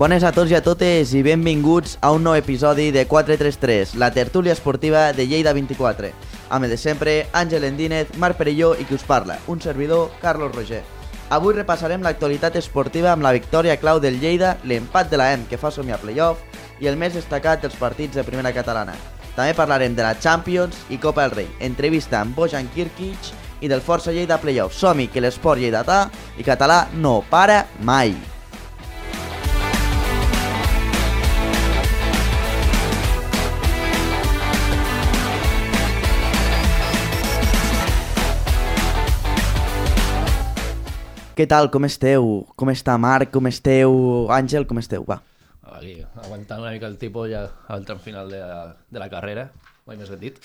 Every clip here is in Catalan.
Bones a tots i a totes i benvinguts a un nou episodi de 433, la tertúlia esportiva de Lleida 24. Amb de sempre, Àngel Endínez, Marc Perelló i qui us parla, un servidor, Carlos Roger. Avui repassarem l'actualitat esportiva amb la victòria clau del Lleida, l'empat de la EM que fa somiar playoff i el més destacat dels partits de primera catalana. També parlarem de la Champions i Copa del Rei, entrevista amb Bojan Kirkic i del Força Lleida Playoff. Som-hi que l'esport lleidatà i català no para mai. Què tal, com esteu? Com està Marc? Com esteu? Àngel, com esteu? Va. Aquí, aguantant una mica el tipus ja al tram final de la, de la carrera, mai més ben dit.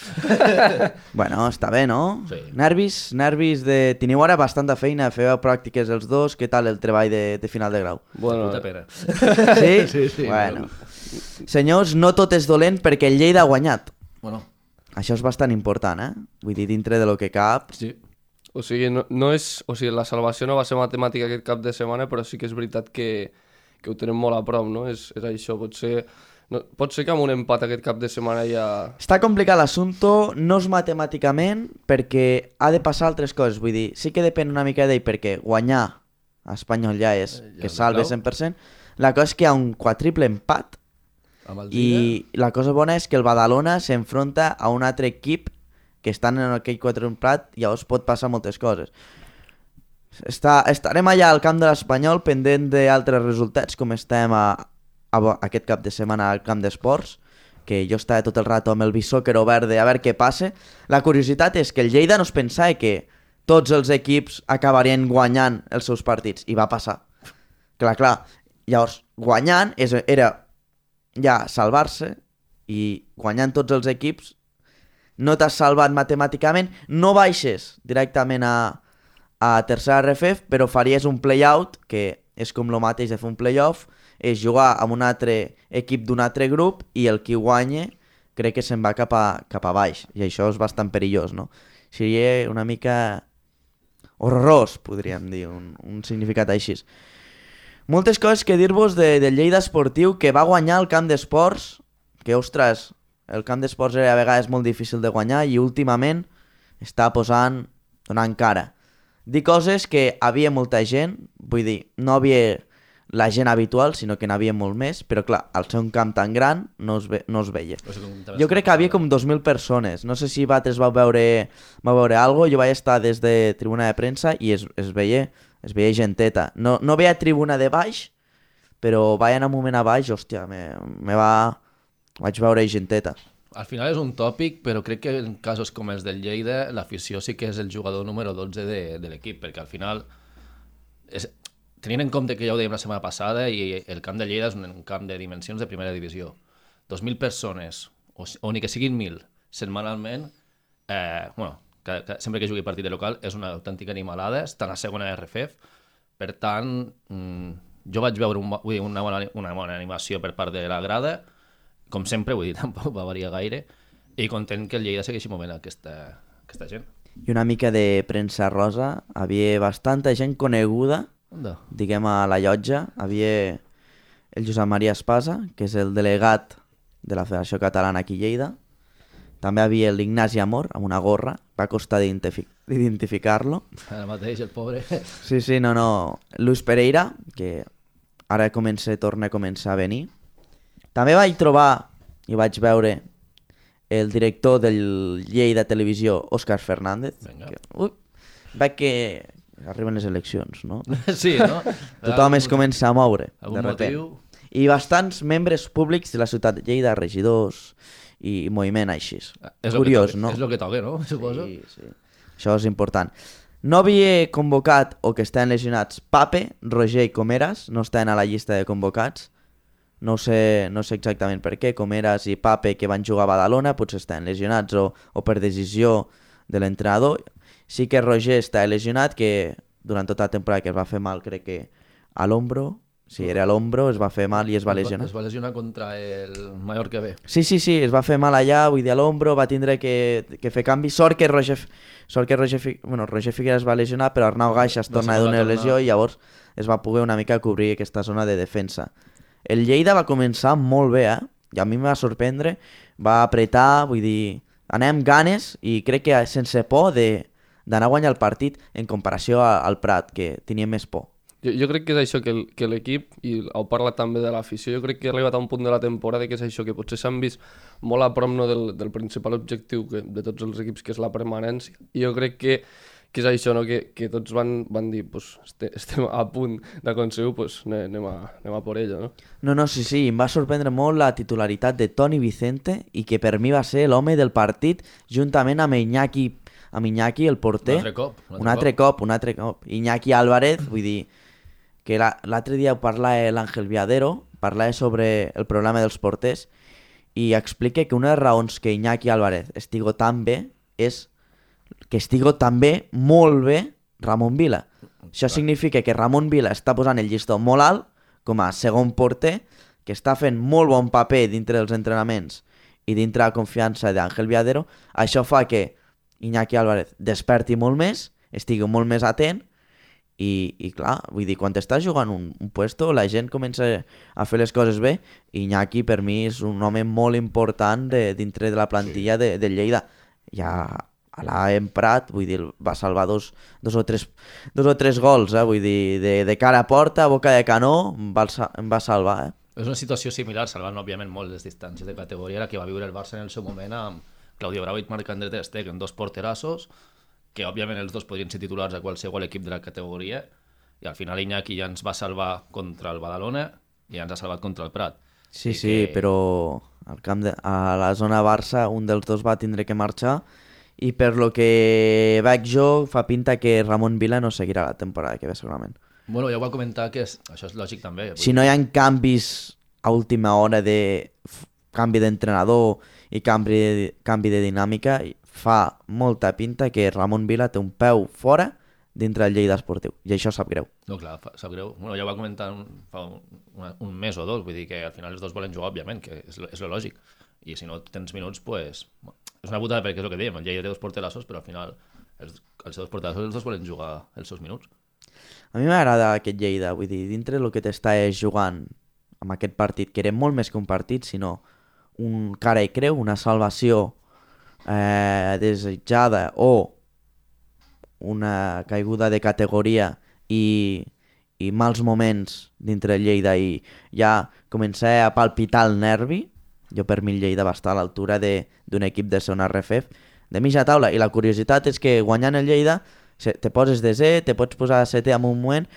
Bueno, està bé, no? Sí. Nervis, nervis de... Teniu ara bastanta feina, feu pràctiques els dos, què tal el treball de, de final de grau? Bueno, puta pena. Sí? Sí, sí, Bueno. Senyors, no tot és dolent perquè el Lleida ha guanyat. Bueno, Això és bastant important, eh? Vull dir, dintre de lo que cap... sí. O sigui, no, no és, o sigui, la salvació no va ser matemàtica aquest cap de setmana, però sí que és veritat que, que ho tenem molt a prop, no? És, és això, pot ser, no, pot ser que amb un empat aquest cap de setmana ja... Està complicat l'assumpte, no és matemàticament, perquè ha de passar altres coses. Vull dir, sí que depèn una mica d'ell, perquè guanyar a Espanyol ja és Ja que salve clau. 100%. La cosa és que hi ha un quadriple empat i la cosa bona és que el Badalona s'enfronta a un altre equip que estan en aquell i llavors pot passar moltes coses. Està, estarem allà al camp de l'Espanyol pendent d'altres resultats com estem a, a, aquest cap de setmana al camp d'esports que jo estava tot el rato amb el bisòquer obert de a veure què passa. La curiositat és que el Lleida no es pensava que tots els equips acabarien guanyant els seus partits, i va passar. Clar, clar. Llavors, guanyant és, era ja salvar-se, i guanyant tots els equips no t'has salvat matemàticament, no baixes directament a, a tercera RFF, però faries un play-out, que és com el mateix de fer un play-off, és jugar amb un altre equip d'un altre grup i el qui guanye crec que se'n va cap a, cap a baix i això és bastant perillós, no? Seria una mica horrorós, podríem dir, un, un significat així. Moltes coses que dir-vos de, del Lleida Esportiu que va guanyar el camp d'esports, que, ostres, el camp d'esports era a vegades molt difícil de guanyar i últimament està posant, donant cara. Dir coses que havia molta gent, vull dir, no havia la gent habitual, sinó que n'havia molt més, però clar, al ser un camp tan gran no es, ve, no es veia. o sigui, com Jo crec que havia com 2.000 persones. No sé si vosaltres vau veure, vau veure algo. Jo vaig estar des de tribuna de premsa i es, es veia es veia genteta. No, no veia tribuna de baix, però vaig anar un moment a baix, hòstia, me, me va... Vaig veure genteta. Al final és un tòpic, però crec que en casos com els del Lleida, l'afició sí que és el jugador número 12 de, de l'equip, perquè al final, és, tenint en compte que ja ho dèiem la setmana passada, i el camp de Lleida és un camp de dimensions de primera divisió. 2.000 persones, o, o ni que siguin 1.000, setmanalment, eh, bueno, que, que sempre que jugui partit de local és una autèntica animalada, està a la segona RFF, per tant, mm, jo vaig veure un, una, bona, una bona animació per part de la grada, com sempre, vull dir, tampoc va variar gaire, i content que el Lleida segueixi movent aquesta, aquesta gent. I una mica de premsa rosa. Havia bastanta gent coneguda, Onda. diguem, a la llotja. Havia el Josep Maria Espasa, que és el delegat de la Federació Catalana aquí a Lleida. També havia l'Ignasi Amor, amb una gorra. Va costar d'identifi- d'identificar-lo. Ara mateix, el pobre... Sí, sí, no, no. Luis Pereira, que ara comença, torna a començar a venir. També vaig trobar i vaig veure el director del Lleida Televisió, Òscar Fernández. Vinga. Que, ui, veig que arriben les eleccions, no? sí, no? Tothom es comença a moure, Algun de motiu? I bastants membres públics de la ciutat de Lleida, regidors i moviment així. És Curiós, no? És el que toca, no? Suposo. Sí, sí. Això és important. No havia convocat o que estaven lesionats Pape, Roger i Comeras, no estaven a la llista de convocats. No sé, no sé exactament per què, Comeras i Pape que van jugar a Badalona potser estaven lesionats o, o per decisió de l'entrenador. Sí que Roger està lesionat, que durant tota la temporada que es va fer mal crec que a l'ombro, sí, era a l'ombro, es va fer mal i es va lesionar. Es va lesionar contra el Mallorca B. Sí, sí, sí, es va fer mal allà, vull dir, a l'ombro, va tindre que, que fer canvi. Sort que Roger, sort que Roger, bueno, Roger Figueres es va lesionar, però Arnau Gaix es torna d'una tornar. lesió i llavors es va poder una mica cobrir aquesta zona de defensa. El Lleida va començar molt bé, eh? I a mi em va sorprendre, va apretar, vull dir, anem ganes i crec que sense por d'anar a guanyar el partit en comparació al Prat, que tenia més por. Jo, jo crec que és això, que l'equip, i ho parla també de l'afició, jo crec que ha arribat a un punt de la temporada que és això, que potser s'han vist molt a prop no, del, del principal objectiu que, de tots els equips, que és la permanència. I jo crec que, que és això, no? que, que tots van, van dir, pues, este, estem a punt d'aconseguir, pues, anem, anem, a, anem a por ello. No? No, no, sí, sí, em va sorprendre molt la titularitat de Toni Vicente i que per mi va ser l'home del partit juntament amb Iñaki, amb Iñaki el porter. Un altre cop, un altre Un altre cop, un altre cop. Iñaki Álvarez, vull dir, que la- l'altre dia ho parlava l'Àngel Viadero, parlava sobre el problema dels porters i explica que una de les raons que Iñaki Álvarez estigo tan bé és que estigo també molt bé Ramon Vila. Això significa que Ramon Vila està posant el llistó molt alt com a segon porter, que està fent molt bon paper dintre dels entrenaments i dintre la confiança d'Àngel Viadero. Això fa que Iñaki Álvarez desperti molt més, estigui molt més atent i, i clar, vull dir, quan t'estàs jugant un, un puesto, la gent comença a fer les coses bé i Iñaki per mi és un home molt important de, dintre de la plantilla de, de Lleida. Ja l'ha emprat, vull dir, va salvar dos, dos, o, tres, dos o tres gols, eh? vull dir, de, de cara a porta, boca de canó, em va, em va salvar, eh? És una situació similar, salvant òbviament molt les distàncies de categoria, la que va viure el Barça en el seu moment amb Claudio Bravo i Marc André Ter Stegen, dos porterassos, que òbviament els dos podrien ser titulars a qualsevol equip de la categoria, i al final Iñaki ja ens va salvar contra el Badalona i ja ens ha salvat contra el Prat. Sí, I sí, que- però al camp de, a la zona Barça un dels dos va tindre que marxar i per lo que veig jo fa pinta que Ramon Vila no seguirà la temporada que ve segurament. Bueno, ja ho va comentar que és, això és lògic també. vull Si no hi ha canvis a última hora de canvi d'entrenador i canvi de, canvi de dinàmica, fa molta pinta que Ramon Vila té un peu fora dintre del Lleida Esportiu. I això sap greu. No, clar, fa- sap greu. Bueno, ja ho va comentar un, fa un, una, un mes o dos, vull dir que al final els dos volen jugar, òbviament, que és, és lo lògic. I si no tens minuts, pues, bueno, és una putada perquè és el que dèiem, el Lleida té dos porterassos, però al final els, els dos porterassos els dos volen jugar els seus minuts. A mi m'agrada aquest Lleida, vull dir, dintre del que t'està jugant amb aquest partit, que era molt més que un partit, sinó un cara i creu, una salvació eh, desitjada o una caiguda de categoria i, i mals moments dintre el Lleida i ja començar a palpitar el nervi, jo per mi Lleida va estar a l'altura d'un equip de segona RFF de mitja taula i la curiositat és que guanyant el Lleida te poses de Z, te pots posar a setè en un moment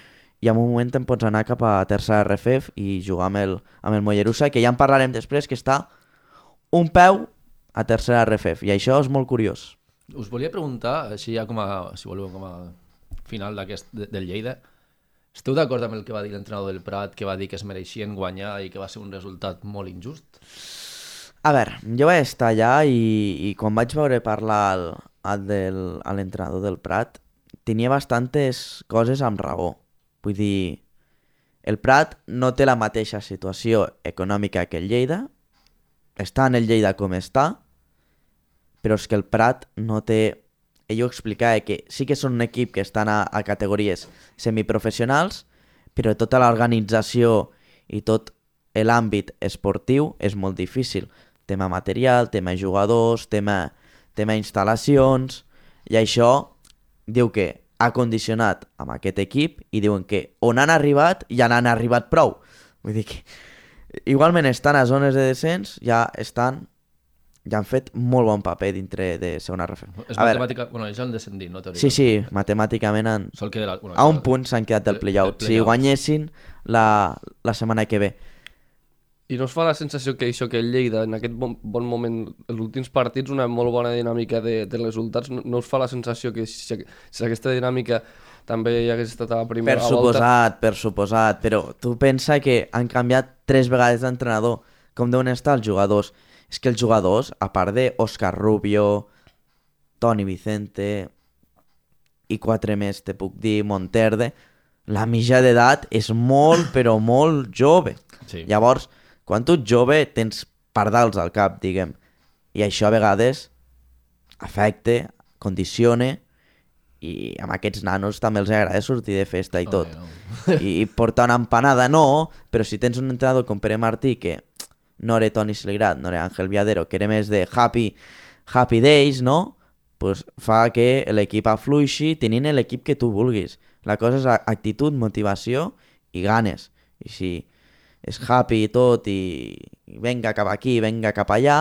i en un moment te'n pots anar cap a tercera RFF i jugar amb el, amb el Mollerussa, que ja en parlarem després, que està un peu a tercera RFF, i això és molt curiós. Us volia preguntar, així ja com a, si voleu, com a final d'aquest de- del Lleida, esteu d'acord amb el que va dir l'entrenador del Prat, que va dir que es mereixien guanyar i que va ser un resultat molt injust? A veure, jo vaig estar allà i, i quan vaig veure parlar al, del, a l'entrenador del Prat, tenia bastantes coses amb raó. Vull dir, el Prat no té la mateixa situació econòmica que el Lleida, està en el Lleida com està, però és que el Prat no té... Ell ho explicava que sí que són un equip que estan a, a categories semiprofessionals, però tota l'organització i tot l'àmbit esportiu és molt difícil. Tema material, tema jugadors, tema, tema instal·lacions, i això diu que ha condicionat amb aquest equip i diuen que on han arribat ja n'han arribat prou. Vull dir que igualment estan a zones de descens, ja estan ja han fet molt bon paper dintre de segona RF. És A veure, matemàtica... Bueno, ells han descendit, no? sí, sí, matemàticament han, Sol la, bueno, a un punt s'han quedat del playout. del Si guanyessin la, la setmana que ve. I no us fa la sensació que això que el Lleida, en aquest bon, bon moment, els últims partits, una molt bona dinàmica de, de resultats, no, no us fa la sensació que si, si aquesta dinàmica també hi hagués estat a la primera Per volta... suposat, per suposat, però tu pensa que han canviat tres vegades d'entrenador. Com deuen estar els jugadors? És que els jugadors, a part de Òscar Rubio, Toni Vicente i quatre més, te puc dir, Monterde, la mitja d'edat és molt, però molt jove. Sí. Llavors, quan tu ets jove, tens pardals al cap, diguem. I això a vegades afecta, condicione i amb aquests nanos també els agrada sortir de festa i tot. Home, I, I portar una empanada no, però si tens un entrenador com Pere Martí que no era Toni Seligrat, no era Ángel Viadero, que era més de happy, happy days, no? pues fa que l'equip afluixi tenint l'equip que tu vulguis. La cosa és actitud, motivació i ganes. I si és happy i tot i, i venga cap aquí, venga cap allà,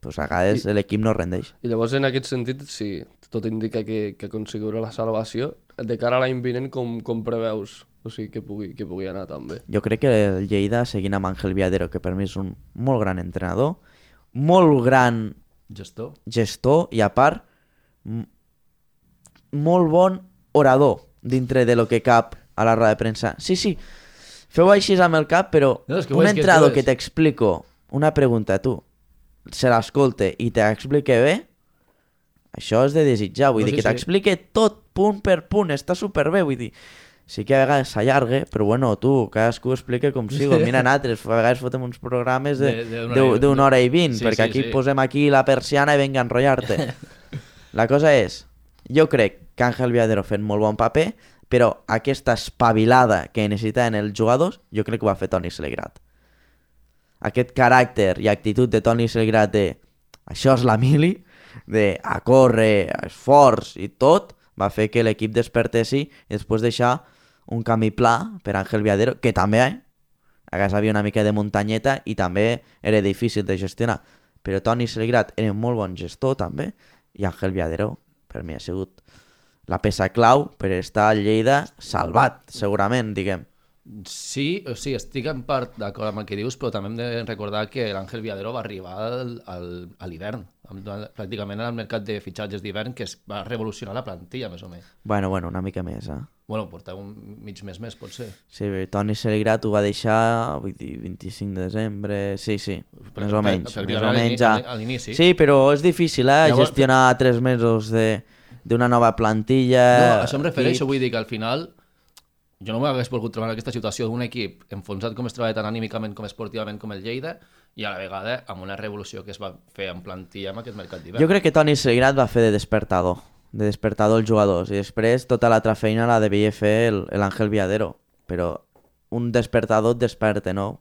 pues a vegades l'equip no rendeix. I llavors, en aquest sentit, si tot indica que, que aconseguirà la salvació, de cara a l'any vinent, com, com preveus? O sigui, que pugui, que pugui anar també. Jo crec que el Lleida, seguint amb Ángel Viadero, que per mi és un molt gran entrenador, molt gran gestor. gestor i a part molt bon orador dintre de lo que cap a la roda de premsa. Sí, sí, feu així amb el cap, però No, és que un és que que t'explico una pregunta, tu, se l'escolte i t'explique bé, això és de desitjar, vull No, dir, sí, que sí. t'explique tot punt per punt, està superbé, vull dir, sí que a vegades s'allarga, però bueno, tu, cadascú explica com sigo. Mira, nosaltres, a vegades fotem uns programes de- De- d'una hora i- vint, Sí, perquè sí, aquí sí. posem aquí la persiana i venga a enrotllar-te. La cosa és, jo crec que Ángel Viadero fet molt bon paper, però aquesta espavilada que necessitaven els jugadors, jo crec que va fer Toni Selegrat. Aquest caràcter i actitud de Toni Selegrat de això és la mili, de a córrer, esforç i tot, va fer que l'equip despertessi i després deixar un camí pla per Ángel Viadero, que també eh, vegades havia una mica de muntanyeta i també era difícil de gestionar. Però Toni Seligrat era un molt bon gestor també i Ángel Viadero per mi ha sigut la peça clau per estar a Lleida salvat, segurament, diguem. Sí, o sigui, estic en part d'acord amb el que dius, però també hem de recordar que l'Àngel Viadero va arribar al, al, a l'hivern, pràcticament al mercat de fitxatges d'hivern, que es va revolucionar la plantilla, més o menys. Bueno, bueno, una mica més, eh? Bueno, portar un mig mes més, pot ser. Sí, Toni Seligrat ho va deixar vull dir, 25 de desembre, sí, sí, Per- més o per- menys. per- Més per- o a menys a l'inici. Sí, però és difícil, eh? Llavors- Gestionar tres mesos de d'una nova No, plantilla... a això em refereixo, vull dir que al final jo no m'hagués volgut trobar en aquesta situació d'un equip enfonsat com es treballa tant anímicament com esportivament com el Lleida i a la vegada amb una revolució que es va fer en plantilla amb aquest mercat d'hivern. Jo crec que Toni Seligrat va fer de despertador, de despertador els jugadors, i després tota l'altra feina la devia fer el- l'Àngel Viadero, però un despertador et desperta, no?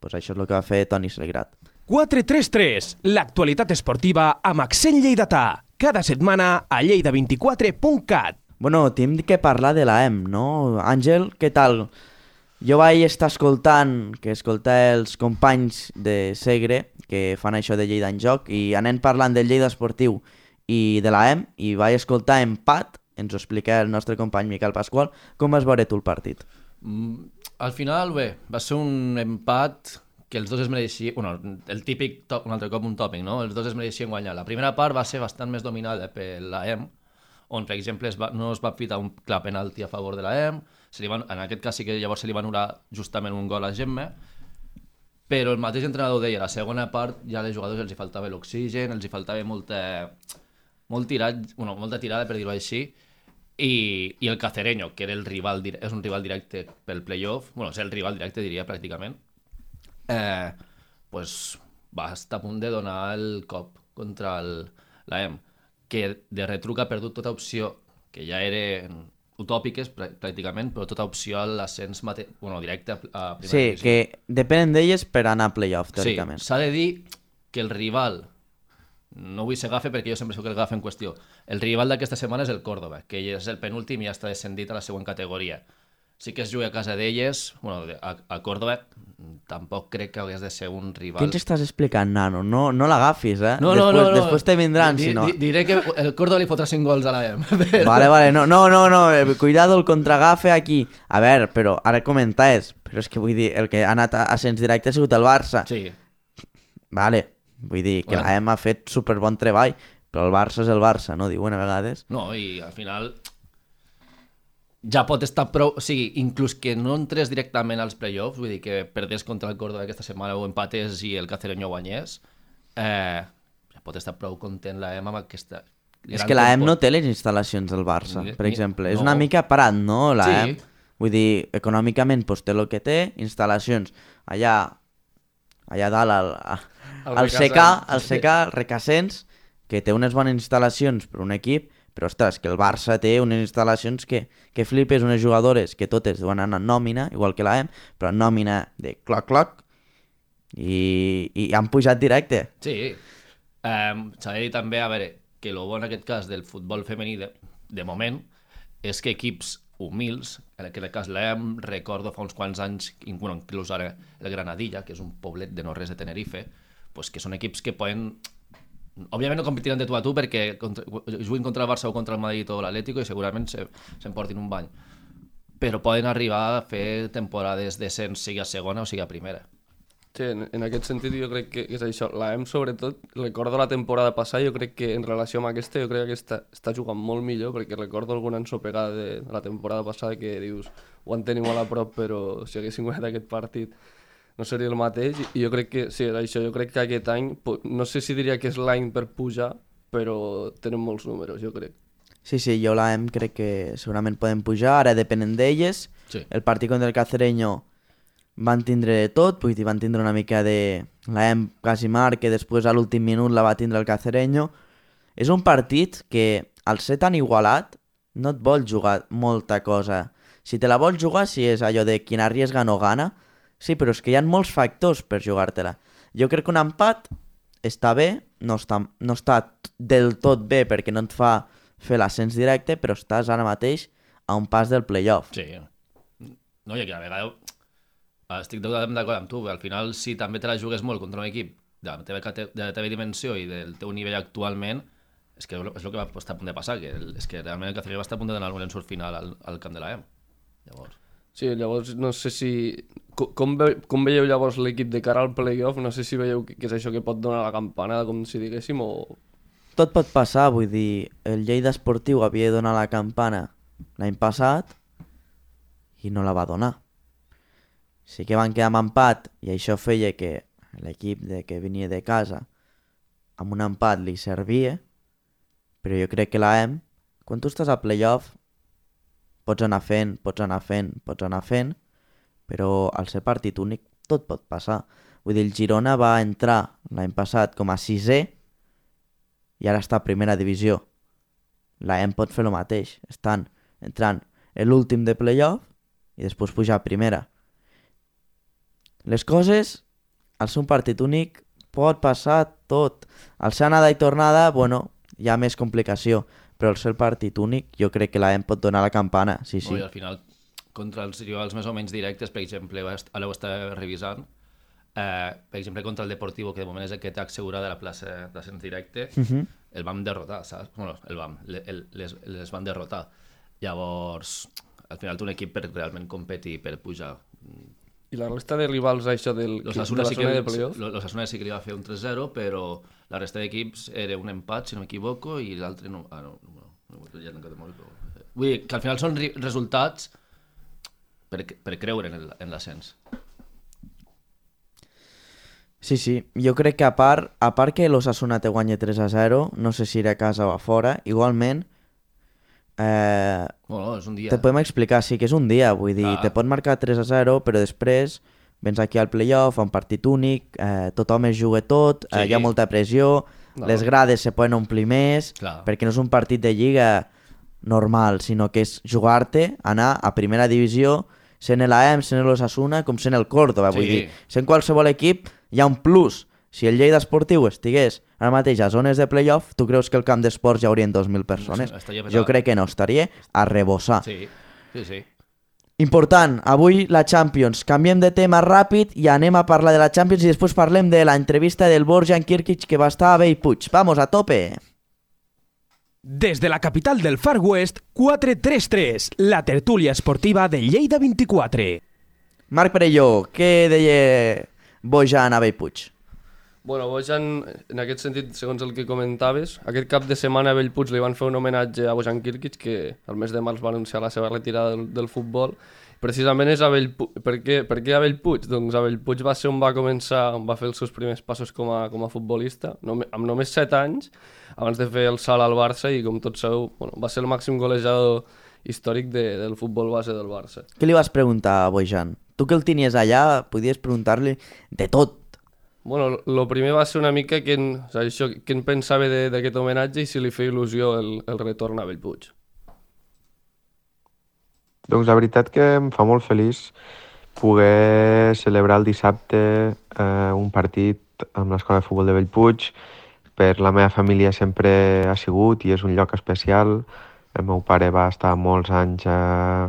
Pues això és el que va fer Toni Seligrat. 433, l'actualitat esportiva amb accent lleidatà. Cada setmana a lleida24.cat. Bueno, tenim que parlar de la EM, no? Àngel, què tal? Jo vaig estar escoltant, que escoltar els companys de Segre, que fan això de Lleida en joc, i anem parlant del Lleida esportiu i de la EM, i vaig escoltar empat, ens ho explica el nostre company Miquel Pasqual, com vas veure tu el partit? Mm, al final, bé, va ser un empat que els dos es mereixien... Bueno, el típic, top, un altre cop un tòpic, no? Els dos es mereixien guanyar. La primera part va ser bastant més dominada per la on, per exemple, es va, no es va pitar un clar penalti a favor de la se li van, en aquest cas sí que llavors se li va anul·lar justament un gol a Gemme, però el mateix entrenador deia, la segona part ja als jugadors els hi faltava l'oxigen, els hi faltava molta, molt tirat, bueno, molta tirada, per dir-ho així, i, i el Cacereño, que era el rival, és un rival directe pel playoff, bueno, és el rival directe, diria, pràcticament, eh, pues, va estar a punt de donar el cop contra el, la EM, que de retruc ha perdut tota opció, que ja eren utòpiques prà- pràcticament, però tota opció a l'ascens bueno, directe a, primera Sí, divisió. que depenen d'elles per anar a playoff, teòricament. Sí, s'ha de dir que el rival, no vull ser gafe perquè jo sempre soc el gafe en qüestió, el rival d'aquesta setmana és el Córdoba, que és el penúltim i ja està descendit a la següent categoria. Sí que es juga a casa d'elles, bueno, a, a Córdoba, tampoc crec que hagués de ser un rival... Què ens estàs explicant, nano? No, no l'agafis, eh? No, no, després, no, no. Després te vindran, Di- si no. di- Diré que el Córdoba li fotrà 5 gols a la. Però... Vale, vale, no, no, no, no, eh, cuidado el contragafe aquí. A veure, però ara comentaves, però és que vull dir, el que ha anat a ascens directe ha sigut el Barça. Sí, Vale, vull dir que Bueno. la l'AM ha fet super bon treball, però el Barça és el Barça, no? Diuen a vegades. no, i al final ja pot estar prou... O sigui, inclús que no entrés directament als playoffs, vull dir que perdés contra el Córdoba aquesta setmana o empatés i el Cacereño guanyés, eh, ja pot estar prou content la EM amb aquesta... És que la EM no té les instal·lacions del Barça, Ni- per ni- exemple. És no. una mica parat, no, la Sí. EM? Vull dir, econòmicament pues, té el que té, instal·lacions allà, allà dalt, al, Al al. CK, al CK, al Requesens, que té unes bones instal·lacions per un equip, Però, ostres, que el Barça té unes instal·lacions que, que flipes, unes jugadores que totes van anar en nòmina, igual que la M, però en nòmina de cloc-cloc, i, i han pujat directe. Sí. Um, S'ha de dir també, a veure, que el bo en aquest cas del futbol femení, de, de moment, és que equips humils, en aquest cas l'EM, recordo fa uns quants anys, inclús ara el Granadilla, que és un poblet de no res de Tenerife, pues que són equips que poden òbviament no competiran de tu a tu perquè contra, juguin contra el Barça o contra el Madrid o l'Atlético i segurament s'emportin un bany però poden arribar a fer temporades decents sigui a segona o sigui a primera Sí, en, en aquest sentit jo crec que, és això. La M, sobretot, recordo la temporada passada, jo crec que en relació amb aquesta, jo crec que està, està jugant molt millor, perquè recordo alguna ensopegada de, de la temporada passada que dius, ho en tenim a la prop, però si haguéssim guanyat aquest partit no seria el mateix, i jo crec que, sí, això, jo crec que aquest any, no sé si diria que és l'any per pujar, però tenen molts números, jo crec. Sí, sí, jo la M crec que segurament poden pujar, ara depenen d'elles. Sí. El partit contra el Cacereño van tindre de tot, vull dir, van tindre una mica de la M quasi mar, que després a l'últim minut la va tindre el Cacereño. És un partit que, al ser tan igualat, no et vol jugar molta cosa. Si te la vols jugar, si és allò de quien arriesga no gana, sí, però és que hi ha molts factors per jugar-te-la. Jo crec que un empat està bé, no està, no està del tot bé perquè no et fa fer l'ascens directe, però estàs ara mateix a un pas del playoff. Sí. No, i que a vegades estic d'acord amb tu, al final si també te la jugues molt contra un equip de la teva, de la teva dimensió i del teu nivell actualment, és que és el que va estar a punt de passar, que és que realment el Cacería va estar a punt d'anar al surt final al, al camp de la EM. Llavors... Sí, llavors no sé si... Com, ve, com veieu llavors l'equip de cara al playoff? No sé si veieu que, és això que pot donar la campanada, com si diguéssim, o... Tot pot passar, vull dir, el Lleida Esportiu havia de donar la campana l'any passat i no la va donar. Sí que van quedar amb empat i això feia que l'equip de que venia de casa amb un empat li servia, però jo crec que la EM, quan tu estàs a playoff, pots anar fent, pots anar fent, pots anar fent, però al ser partit únic tot pot passar. Vull dir, el Girona va entrar l'any passat com a sisè i ara està a primera divisió. La EM pot fer el mateix, estan entrant l'últim de playoff i després pujar a primera. Les coses, al ser un partit únic, pot passar tot. Al ser anada i tornada, bueno, hi ha més complicació, però al ser partit únic, jo crec que la EM pot donar la campana, sí, sí. I al final, contra els rivals més o menys directes, per exemple, ara ho està revisant, eh, per exemple, contra el Deportivo, que de moment és el que té assegurada la plaça d'ascens directe, uh -huh. el vam derrotar, saps? Bueno, el vam, el, les, les van derrotar. Llavors, al final té un equip per realment competir, per pujar. I la resta de rivals, això del, los de la sí que, de playoff? los Asuna sí que li va fer un 3-0, però la resta d'equips era un empat, si no m'equivoco, i l'altre no... Ah, no, no, no, no ja no molt, però... Vull dir que al final són resultats per, per creure en l'ascens. Sí, sí, jo crec que a part, a part que l'Osasuna te guanya 3 a 0, no sé si era a casa o a fora, igualment eh, bueno, és un dia. te podem explicar, sí que és un dia, vull dir, Clar. te pot marcar 3 a 0, però després vens aquí al playoff, un partit únic, eh, tothom es juga tot, eh, Sí. hi ha molta pressió, No. les grades se poden omplir més, Clar. perquè no és un partit de lliga normal, sinó que és jugar-te, anar a primera divisió, sent l'AM, sent l'Osasuna, com sent el Córdoba, vull Sí. dir, sent qualsevol equip, hi ha un plus. Si el Lleida Esportiu estigués ara mateix a zones de playoff, tu creus que el camp d'esports hi haurien 2.000 persones? Estaria Jo crec que no, estaria a rebossar. Sí, sí, sí. Important, avui la Champions. Canviem de tema ràpid i anem a parlar de la Champions i després parlem de la entrevista del Borjan Kirkic que va estar a Bellpuig. Vamos, a tope! Des de la capital del Far West, 433, la tertúlia esportiva de Lleida 24. Marc Perelló, què deia Bojan a Bellpuig? Bueno, Bojan, en aquest sentit, segons el que comentaves, aquest cap de setmana a Bellpuig li van fer un homenatge a Bojan Kirkic, que al mes de març va anunciar la seva retirada del, del futbol. Precisament és a Bellpuig. Per què, per què a Bellpuig? Doncs a Bellpuig va ser on va començar, on va fer els seus primers passos com a, com a futbolista, Nome, amb només 7 anys, abans de fer el salt al Barça i, com tots sabeu, bueno, va ser el màxim golejador històric de, del futbol base del Barça. Què li vas preguntar a Bojan? Tu que el tenies allà, podies preguntar-li de tot. Bueno, el primer va ser una mica que en, o sigui, això, que en pensava d'aquest homenatge i si li feia il·lusió el, el retorn a Bellpuig. Doncs la veritat que em fa molt feliç poder celebrar el dissabte eh, un partit amb l'Escola de Futbol de Bellpuig. Per la meva família sempre ha sigut i és un lloc especial. El meu pare va estar molts anys eh,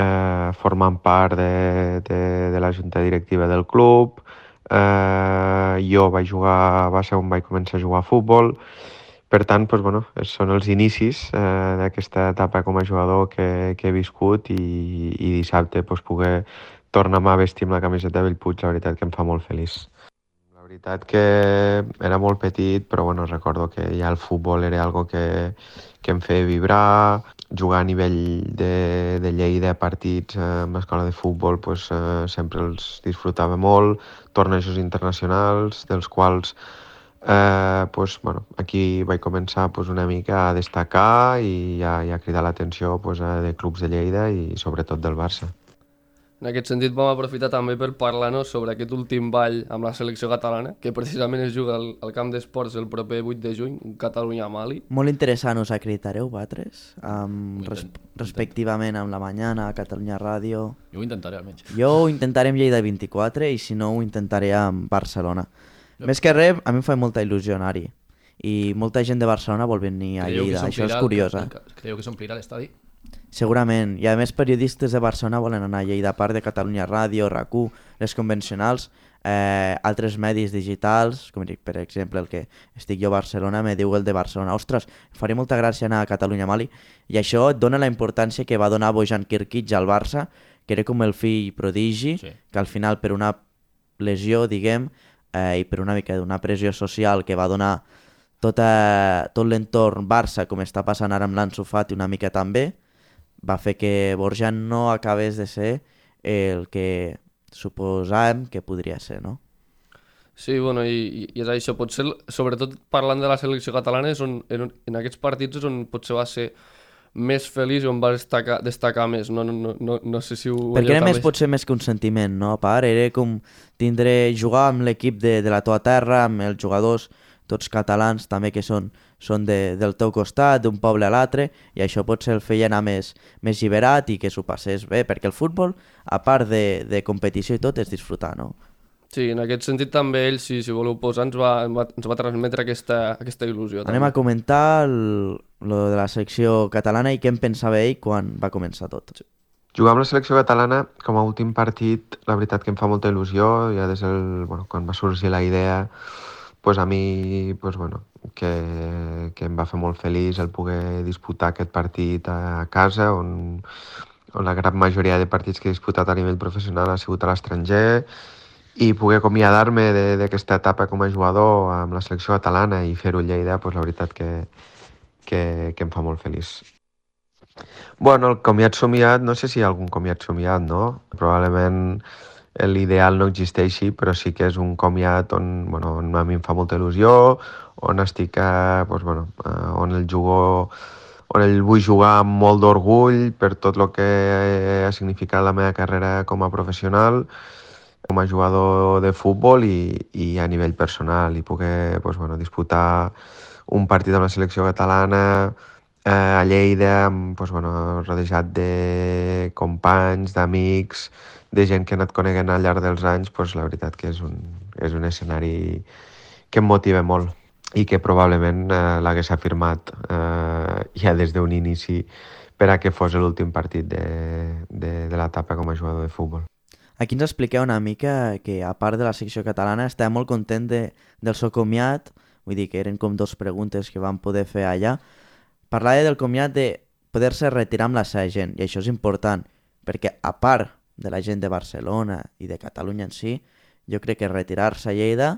eh, formant part de, de, de la junta directiva del club. Eh, jo vaig jugar, va ser on vaig començar a jugar a futbol. Per tant, doncs, bueno, són els inicis eh, d'aquesta etapa com a jugador que, que he viscut i, i dissabte doncs, poder tornar-me a vestir amb la camiseta de Bellpuig, la veritat que em fa molt feliç. La veritat que era molt petit, però bueno, recordo que ja el futbol era algo que, que em feia vibrar, jugar a nivell de, de Lleida, partits eh, amb l'escola de futbol, doncs, eh, sempre els disfrutava molt, tornejos internacionals, dels quals eh, pues, bueno, aquí vaig començar pues, una mica a destacar i a, i a cridar l'atenció pues, de clubs de Lleida i sobretot del Barça. En aquest sentit vam aprofitar també per parlar-nos sobre aquest últim ball amb la selecció catalana, que precisament es juga al, al camp d'esports el proper 8 de juny, Catalunya-Mali. Molt interessant, us acreditareu, vosaltres? Um, res respectivament amb la Mañana, Catalunya Ràdio... Jo ho intentaré almenys. Jo ho intentaré amb Lleida 24 i si no ho intentaré amb Barcelona. Més que res, a mi em fa molta il·lusió anar-hi. I molta gent de Barcelona vol venir a Lleida, això és curiós, eh? Creieu que s'omplirà l'estadi? Segurament. I a més periodistes de Barcelona volen anar a Lleida, a part de Catalunya Ràdio, RAC1, les convencionals, eh, altres medis digitals, com dic, per exemple, el que estic jo a Barcelona, me diu el de Barcelona. Ostres, em faria molta gràcia anar a Catalunya Mali. I això et dona la importància que va donar Bojan Kirkic al Barça, que era com el fill prodigi, Sí. que al final per una lesió, diguem, eh, i per una mica d'una pressió social que va donar tota, tot l'entorn Barça, com està passant ara amb l'Ansu Fati una mica també, va fer que Borja no acabés de ser el que suposàvem que podria ser, no? Sí, bueno, i, i- és això, potser, sobretot parlant de la selecció catalana, és on, en, en aquests partits és on potser va ser més feliç i on va destacar, destacar més, no, no, no, no, no sé si ho Perquè era més, potser més que un sentiment, no? A part, era com tindre, jugar amb l'equip de, de la teva terra, amb els jugadors tots catalans també que són, són de, del teu costat, d'un poble a l'altre, i això potser el feia anar més, més lliberat i que s'ho passés bé, perquè el futbol, a part de, de competició i tot, és disfrutar, no? Sí, en aquest sentit també ell, si, si voleu posar, ens va, ens va, ens va transmetre aquesta, aquesta il·lusió. Anem a comentar el, lo de la selecció catalana i què en pensava ell quan va començar tot. Jugar amb la selecció catalana com a últim partit, la veritat que em fa molta il·lusió, ja des del, bueno, quan va sorgir la idea, pues a mi pues bueno, que, que em va fer molt feliç el poder disputar aquest partit a casa, on, on la gran majoria de partits que he disputat a nivell professional ha sigut a l'estranger, i poder acomiadar-me d'aquesta etapa com a jugador amb la selecció catalana i fer-ho a Lleida, pues la veritat que, que, que em fa molt feliç. Bueno, el comiat somiat, no sé si hi ha algun comiat somiat, no? Probablement l'ideal no existeixi, però sí que és un comiat on, bueno, on a mi em fa molta il·lusió, on estic, eh, doncs, bueno, eh, on el jugo, on el vull jugar amb molt d'orgull per tot el que ha significat la meva carrera com a professional, com a jugador de futbol i, i a nivell personal, i poder doncs, bueno, disputar un partit amb la selecció catalana, eh, a Lleida, doncs, bueno, rodejat de companys, d'amics, de gent que he anat coneguent al llarg dels anys, doncs, la veritat que és un, és un escenari que em motiva molt i que probablement eh, l'hagués afirmat eh, ja des d'un inici per a que fos l'últim partit de, de, de l'etapa com a jugador de futbol. Aquí ens expliqueu una mica que, a part de la secció catalana, estava molt content de, del seu comiat, vull dir que eren com dos preguntes que vam poder fer allà. Parlava del comiat de poder-se retirar amb la seva gent, i això és important, perquè a part de la gent de Barcelona i de Catalunya en si, jo crec que retirar-se a Lleida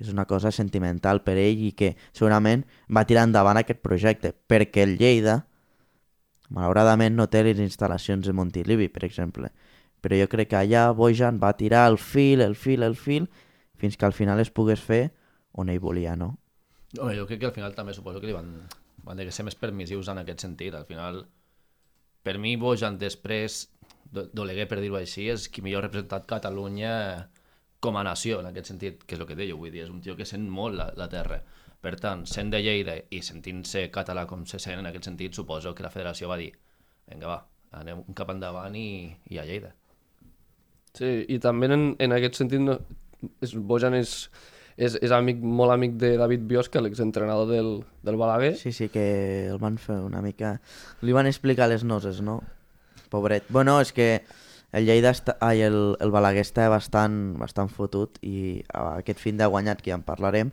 és una cosa sentimental per ell i que segurament va tirar endavant aquest projecte, perquè el Lleida, malauradament, no té les instal·lacions de Montilivi, per exemple però jo crec que allà Bojan va tirar el fil, el fil, el fil, fins que al final es pogués fer on ell volia, no? Home, jo crec que al final també suposo que li van, van de ser més permissius en aquest sentit. Al final, per mi, Bojan després d'Oleguer, per dir-ho així, és qui millor ha representat Catalunya com a nació, en aquest sentit, que és el que deia, vull dir, és un tio que sent molt la, la terra. Per tant, sent de Lleida i sentint-se català com se sent en aquest sentit, suposo que la federació va dir vinga, va, anem cap endavant i, i a Lleida. Sí, i també en, en aquest sentit no, és, Bojan és, és, és amic, molt amic de David Biosca, l'exentrenador del, del Balaguer. Sí, sí, que el van fer una mica... Li van explicar les noses, no? Pobret. Bueno, és que el Lleida està, ai, el, el Balaguer està bastant, bastant fotut i aquest fin de guanyat, que ja en parlarem,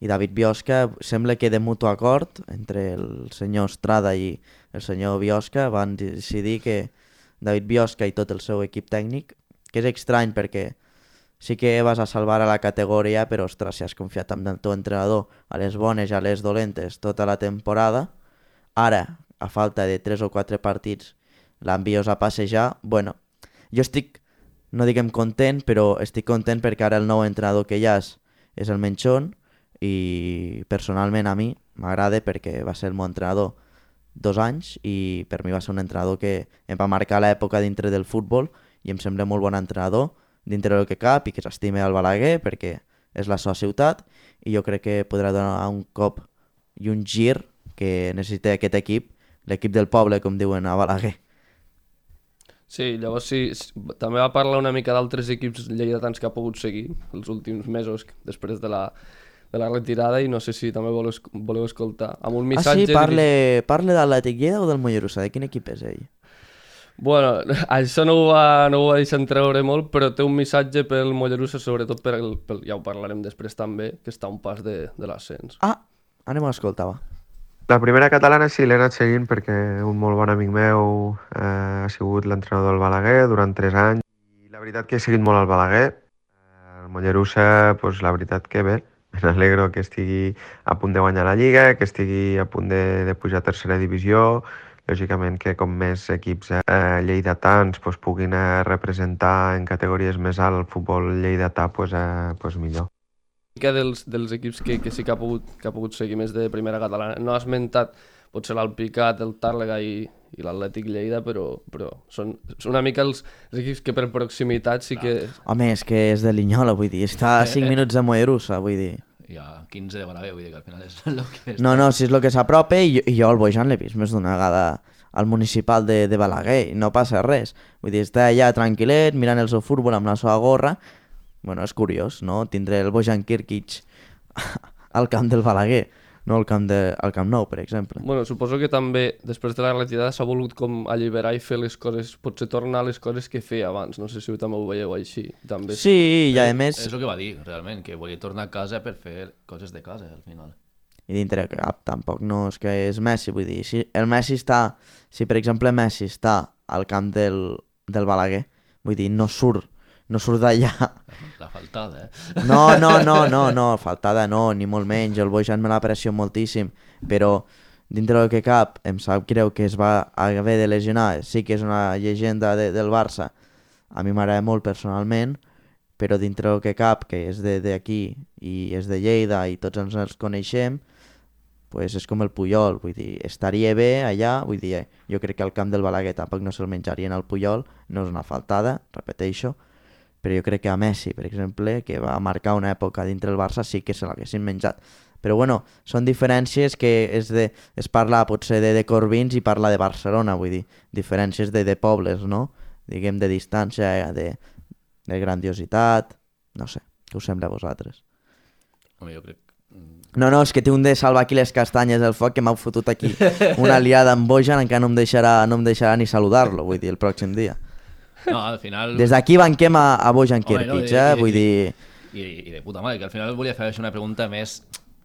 i David Biosca sembla que de mutu acord entre el senyor Estrada i el senyor Biosca van decidir que David Biosca i tot el seu equip tècnic, que és estrany perquè sí que vas a salvar a la categoria, però ostres, si has confiat en el teu entrenador a les bones i a les dolentes tota la temporada, ara, a falta de 3 o 4 partits, l'envies a passejar, bueno, jo estic, no diguem content, però estic content perquè ara el nou entrenador que hi ha és, és el Menchón i personalment a mi m'agrada perquè va ser el meu entrenador dos anys i per mi va ser un entrenador que em va marcar l'època dintre del futbol i em sembla molt bon entrenador dintre del que cap i que s'estime al Balaguer perquè és la seva ciutat i jo crec que podrà donar un cop i un gir que necessita aquest equip, l'equip del poble, com diuen a Balaguer. Sí, llavors sí, també va parlar una mica d'altres equips lleidatans que ha pogut seguir els últims mesos després de la, de la retirada i no sé si també voleu, voleu escoltar. Amb un Ah, missatge... sí? Parle, parle de l'Atlètic Lleida o del Mollerussa? De quin equip és ell? Bueno, això no ho, va, no ho va deixar entreure molt, però té un missatge pel Mollerussa, sobretot per, el, pel, ja ho parlarem després també, que està un pas de, de l'ascens. Ah, anem a escoltar, va. La primera catalana sí l'he anat seguint perquè un molt bon amic meu eh, ha sigut l'entrenador del Balaguer durant 3 anys i la veritat que he seguit molt el Balaguer. Eh, El Mollerussa, pues, la veritat que bé, me n'alegro que estigui a punt de guanyar la Lliga, que estigui a punt de, de pujar a tercera divisió, lògicament que com més equips eh, lleidatans pues, puguin eh, representar en categories més alt el futbol lleidatà, pues, eh, pues millor. Mica dels, dels equips que, que sí que ha, pogut, que ha pogut seguir més de primera catalana. No ha esmentat potser l'Alpicat, el Tàrrega i, i l'Atlètic Lleida, però, però són, són una mica els, els equips que per proximitat sí que... Home, és que és de Linyola, vull dir, està a 5 minuts de Mollerussa, vull dir. Hi ha 15 de Balaguer, vull dir que al final és el que és. No, no, si és el que s'apropa i, jo- i jo el Bojan l'he vist més d'una vegada al municipal de, de Balaguer i no passa res. Vull dir, està allà tranquil·let, mirant el seu futbol amb la seva gorra. Bueno, és curiós, no? Tindré el Bojan Kirkic al camp del Balaguer, no al camp, de, al camp Nou, per exemple. Bueno, suposo que també després de la retirada s'ha volgut com alliberar i fer les coses, potser tornar a les coses que feia abans. No sé si també ho veieu així. També Sí, i a més, És el que va dir, realment, que volia tornar a casa per fer coses de casa, al final. i dintre cap tampoc no és que és Messi, vull dir, si el Messi està, si per exemple Messi està al camp del, del Balaguer, vull dir, no surt, no surt d'allà. La faltada, eh? No, no, no, no, no, faltada no, ni molt menys, el Bojan me l'ha apreciat moltíssim, però dintre del que cap em sap greu que es va haver de lesionar, sí que és una llegenda de, del Barça, a mi m'agrada molt personalment, però dintre del que cap, que és de- d'aquí i és de Lleida i tots ens els coneixem, pues és com el Puyol, vull dir, estaria bé allà, vull dir, jo crec que al camp del Balaguer tampoc no se'l menjarien al Puyol, no és una faltada, repeteixo, però jo crec que a Messi, per exemple, que va marcar una època dintre el Barça, sí que se l'haguessin menjat. Però bueno, són diferències que és de, es parla potser de, de Corbins i parla de Barcelona, vull dir, diferències de, de pobles, no? Diguem de distància, de, de grandiositat, no sé, què us sembla a vosaltres? Home, jo crec... No, no, és que té un de salvar aquí les castanyes del foc que m'ha fotut aquí una aliada amb Bojan encara no em deixarà, no em deixarà ni saludar-lo, vull dir, el pròxim dia. No, al final... Des d'aquí banquem a, a Bojan no, Kirkic, i- eh? Vull dir... I, I de puta mare, que al final volia fer una pregunta més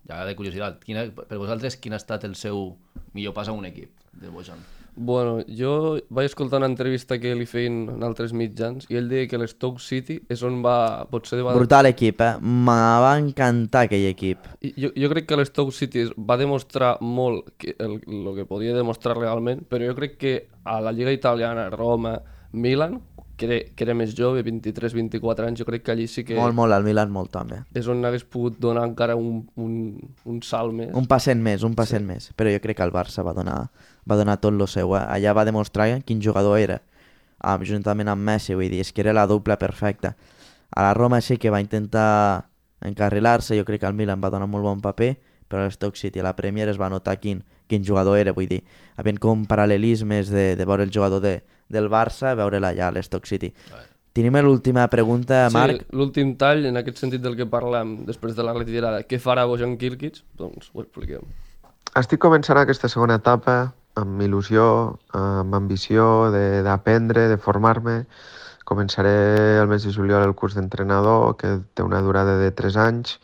ja de curiositat. Quina, per vosaltres, quin ha estat el seu millor pas a un equip del Bojan? Bueno, jo vaig escoltar una entrevista que li feien en altres mitjans i ell deia que l'Stoke City és on va... Potser va... Brutal equip, eh? Me va encantar aquell equip. I Jo, jo crec que l'Stoke City va demostrar molt que el, el que podia demostrar realment, però jo crec que a la Lliga Italiana, Roma, Milan, que era, que era més jove, 23-24 anys, jo crec que allí sí que Molt, molt, al Milan molt també. és on hagués pogut donar encara un, un, un salt més. Un passet més, un passet sí. més. Però jo crec que el Barça va donar, va donar tot lo seu. Eh? Allà va demostrar quin jugador era. Ah, juntament amb Messi, vull dir, és que era la dupla perfecta. A la Roma sí que va intentar encarrilar-se, jo crec que el Milan va donar molt bon paper, però a l'Stoke City a la Premier es va notar quin, quin jugador era, vull dir, havent com paral·lelismes de, de veure el jugador de, del Barça, veure-la allà a l'Stoke City. Tenim l'última pregunta, Marc. Sí, l'últim tall, en aquest sentit del que parlem després de la retirada, què farà Bojan Kirkic? Doncs ho expliquem. Estic començant aquesta segona etapa amb il·lusió, amb ambició de- d'aprendre, de, de formar-me. Començaré el mes de juliol el curs d'entrenador, que té una durada de 3 anys.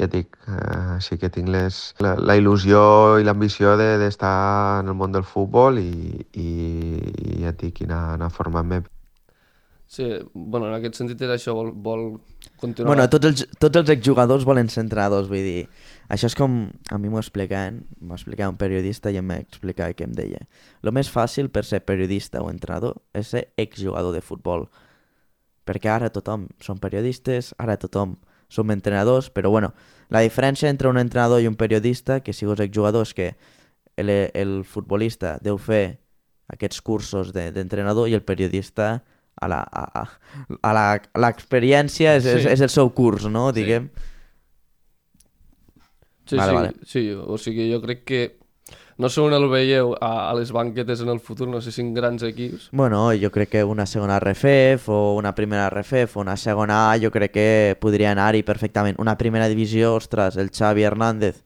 Ja et dic, eh, sí que tinc les, la, la il·lusió i l'ambició de- d'estar en el món del futbol i, i, i ja et dic, i anar, anar formant-me Sí, bueno, en aquest sentit era això, vol, vol continuar... Bueno, tots els, tots els exjugadors volen ser entrenadors, vull dir, això és com, a mi m'ho explicaven, m'ho explicava un periodista i em va explicar que em deia, el més fàcil per ser periodista o entrenador és ser exjugador de futbol, perquè ara tothom són periodistes, ara tothom som entrenadors, però bueno, la diferència entre un entrenador i un periodista, que si vos exjugador, és que el, el futbolista deu fer aquests cursos de- d'entrenador i el periodista a la, a, a, la, l'experiència és, és, Sí. és el seu curs, no? Diguem. Sí, Vale, sí, vale. sí, o sigui, jo crec que no sé on el veieu a, a les banquetes en el futur, no sé si en grans equips. Bueno, jo crec que una segona RFF o una primera RFF o una segona A jo crec que podria anar-hi perfectament. Una primera divisió, ostres, el Xavi Hernández,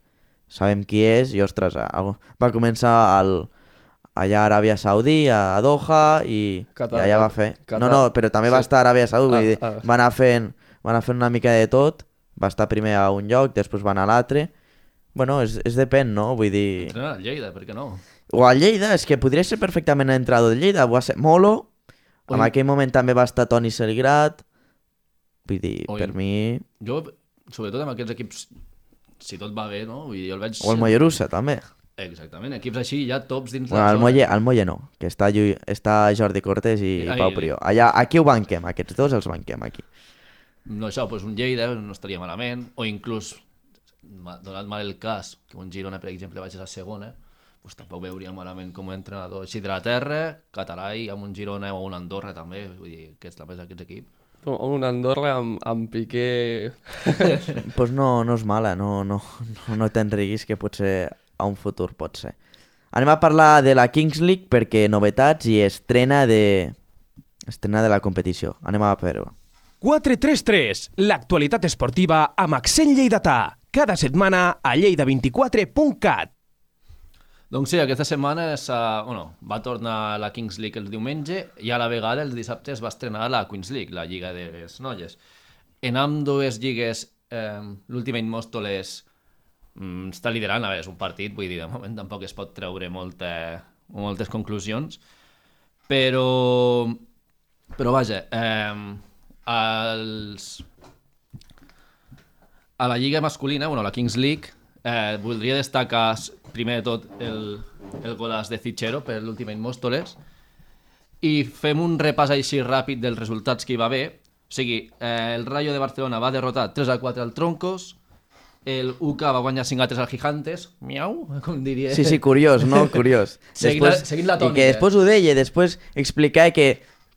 sabem qui és i ostres, va començar al, allà a Aràbia Saudí, a Doha i, Qatar, i allà va fer. Qatar. No, no, però també va Sí. estar a Aràbia Saudí, Ah, ah. va anar fent, va anar fent una mica de tot, va estar primer a un lloc, després va anar a l'altre. Bueno, és, és depèn, no? Vull dir... Entrenar al Lleida, per què no? O al Lleida, és que podria ser perfectament entrenador de Lleida. Va ser Molo, en Oi. aquell moment també va estar Toni Selgrat. Vull dir, Oi. per mi... Jo, sobretot amb aquests equips, si tot va bé, no? Vull dir, jo el veig... O el Mollerussa, també. Exactament, equips així ja tops dins Bueno, la el zona. Molle, el Molle no, que està, Llull, està Jordi Cortés i Ai, Pau Prió. Allà, aquí ho banquem, aquests dos els banquem aquí. No, això, doncs un Lleida no estaria malament, o inclús, donat mal el cas, que un Girona, per exemple, vagi a la segona, doncs tampoc veuria malament com a entrenador així de la terra, català i amb un Girona o un Andorra també, vull dir, que és també d'aquests equips. O un Andorra amb, amb Piqué... Doncs pues no, no és mala, no, no, no, no t'enriguis que potser a un futur pot ser. Anem a parlar de la Kings League perquè novetats i estrena de, estrena de la competició. Anem a veure-ho. 433, l'actualitat esportiva amb accent lleidatà. Cada setmana a lleida24.cat. Doncs sí, aquesta setmana s'ha- bueno, va tornar la Kings League el diumenge i a la vegada el dissabte es va estrenar la Queens League, la Lliga de les Noies. En amb dues lligues, eh, l'Ultimate Mòstoles mm, està liderant, a veure, és un partit, vull dir, de moment tampoc es pot treure molta, moltes conclusions, però, però vaja, eh, els, a la lliga masculina, bueno, la Kings League, eh, voldria destacar primer de tot el, el golaç de Cichero per l'Ultimate Mòstoles i fem un repàs així ràpid dels resultats que hi va haver. O sigui, eh, el Rayo de Barcelona va derrotar 3 a 4 al Troncos, el UK va guanyar 5 a 3 al Gigantes, miau, com diria. Sí, sí, curiós, no? Curiós. Seguint la- seguint la I que tònica. després ho deia, després explicava que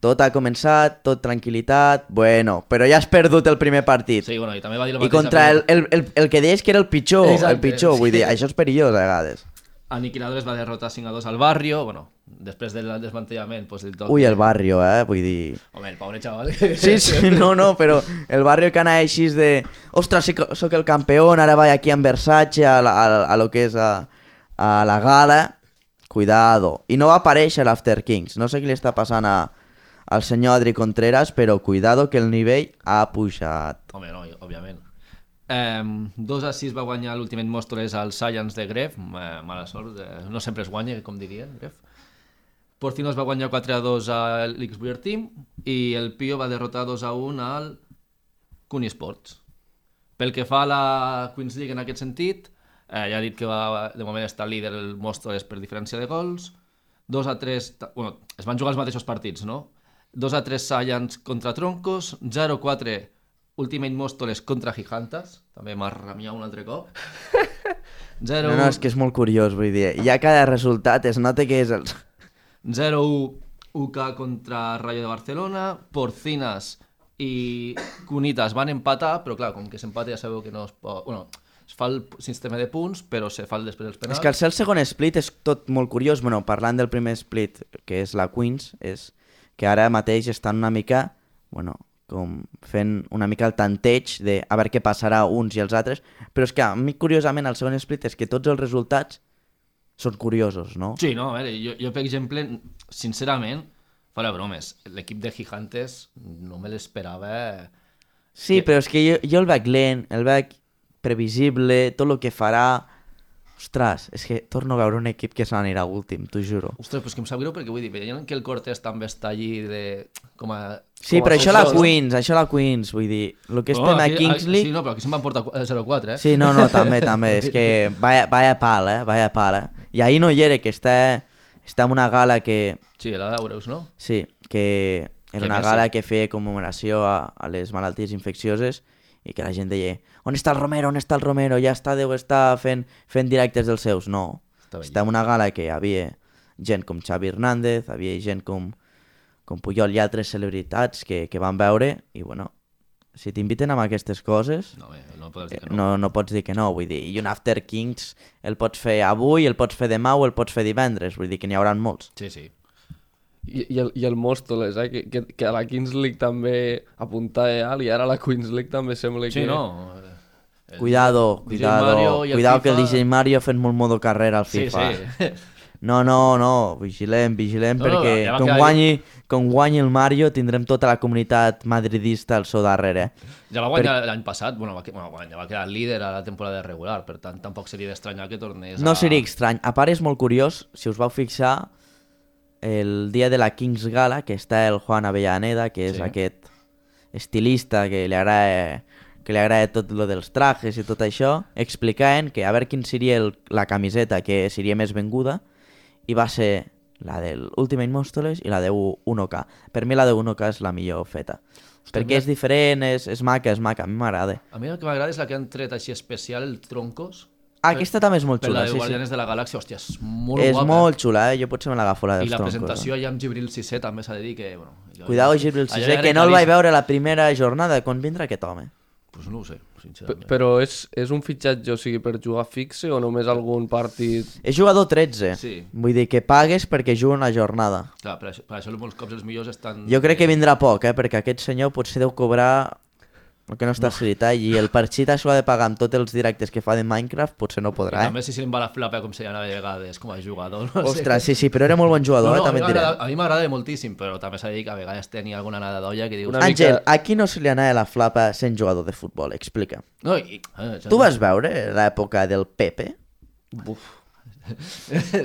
tot ha començat, tot tranquil·litat, bueno, però ja has perdut el primer partit. Sí, bueno, i també va dir el I contra el, el, el, el que deies que era el pitjor, Exacte, el pitjor, vull sí. dir, això és perillós a vegades. Aniquiladores va derrotar 5 a 2 al Barrio, bueno, després del desmantellament, pues el toc... Ui, el barrio, eh, vull dir... Home, el pobre xaval. Sí, sí, no, no, però el barrio que anava així de... Ostres, sóc el campió, ara vaig aquí en Versace a, la, a, a lo que és a, a la gala. Cuidado. I no va aparèixer l'After Kings. No sé què li està passant a, al senyor Adri Contreras, però cuidado que el nivell ha pujat. Home, no, òbviament. Eh, 2 a 6 va guanyar l'Ultimate Mòstoles al Science de Gref, mala sort, eh, no sempre es guanya, com dirien, Gref. Porcinos va guanyar 4 a 2 a l'X-Weir Team i el Pio va derrotar 2 a 1 al Cuni Sports. Pel que fa a la Queens League en aquest sentit, eh, ja he dit que va, de moment està líder el Mòstoles per diferència de gols, 2 a 3, ta- bueno, es van jugar els mateixos partits, no? 2 a 3 Science contra Troncos, 0 a 4 Ultimate Mòstoles contra Gigantes, també m'ha ramiat un altre cop. 0 No, no, és que és molt curiós, vull dir. Ja cada resultat es nota que és el... 0-1 UK contra Rayo de Barcelona, Porcinas i Cunitas van empatar, però clar, com que s'empata ja sabeu que no es pot... Bueno, es fa el sistema de punts, però se fa el després dels penals. És que el segon split és tot molt curiós. Bueno, parlant del primer split, que és la Queens, és que ara mateix estan una mica, bueno, com fent una mica el tanteig de a veure què passarà uns i els altres, però és que a mi curiosament el segon split és que tots els resultats són curiosos, no? Sí, no, a veure, jo, jo per exemple, sincerament, fora bromes, l'equip de Gigantes no me l'esperava... Sí, però és que jo, jo el veig lent, el veig previsible, tot el que farà... Ostres, és que torno a veure un equip que se n'anirà últim, t'ho juro. Ostres, pues que em sap greu perquè vull dir, veient que el Cortés també està allí de... com a... Sí, com a però això la? Queens, això la Queens, vull dir, el que estem a aquí- Kings Sí, League... no, però aquí se'n van portar qu- 0-4, eh? Sí, no, no, també, també, és que vaya, vaya pal, eh, vaya pal, eh. I ahir no hi era, que està, està en una gala que, Sí, la d'Eureus, no? sí, que era una gala que feia commemoració a, a les malalties infeccioses i que la gent deia, on està el Romero, on està el Romero, ja està, deu estar fent, fent directes dels seus. No, Estava està en una gala que hi havia gent com Xavi Hernández, havia gent com, com Puyol i altres celebritats que, que van veure i, bueno, si t'inviten a aquestes coses, No, bé, no podràs dir que no. no, no pots dir que no, vull dir, i un After Kings el pots fer avui, el pots fer demà o el pots fer divendres, vull dir que n'hi haurà molts. Sí, sí. I, i, el, i el Móstoles, eh? que, que, que a la Kings League també apuntava alt i ara a la Queens League també sembla Sí, que... no. el- Cuidado, cuidado, el cuidado que el DJ Mario fent molt modo carrera al Sí, FIFA. sí. No, no, no, vigilem, vigilem, No, no, perquè ja va com, guanyi, com guanyi el Mario tindrem tota la comunitat madridista al seu darrere. Ja va guanyar l'any passat, bueno, va, bueno, ja va quedar líder a la temporada regular, per tant tampoc seria d'estranyar que tornés No a... seria estrany. A part és molt curiós, si us vau fixar, el dia de la Kings Gala, que està el Juan Avellaneda, que és Sí. aquest estilista que li agrada que li agrada tot lo dels trajes i tot això, explicaven que a veure quin seria el, la camiseta que seria més venguda i va ser la del Ultimate Móstoles i la de 1K. Per mi la de 1K és la millor feta. perquè mira- és diferent, és, és maca, és maca, a mi m'agrada. A mi el que m'agrada és la que han tret així especial, el Troncos, aquesta també és molt per la xula, de sí, sí. Guardianes de la Galàxia, hòstia, és molt És guapa. molt xula, eh? Jo potser me l'agafo la I dels la troncos. presentació eh? allà amb Gibril Cissé també s'ha de dir que... Bueno, jo- Cuidado, Gibril era que no el vaig veure la primera jornada. Quan vindrà aquest home? Pues no ho sé, P sincerament. però és, és un fitxatge, o sigui, per jugar fixe o només algun partit... És jugador 13. Sí. Vull dir que pagues perquè juga una jornada. Clar, per això, per això molts cops els millors estan... Jo crec que vindrà poc, eh? Perquè aquest senyor potser deu cobrar el que no està escrit, eh? I el Parchita s'ho ha de pagar amb tots els directes que fa de Minecraft, potser no podrà, eh? també si se li va la flapa com se llama de vegades com a jugador. No sé. Ostres, sí, sí, però era molt bon jugador, no, eh? no, a, També mi et diré. a mi m'agrada moltíssim, però també s'ha de dir que a vegades tenia alguna nada d'olla que dius... Una Àngel, mica- a qui no se li anava la flapa sent jugador de futbol? Explica. No, i, eh, Tu vas veure l'època del Pepe? Buf.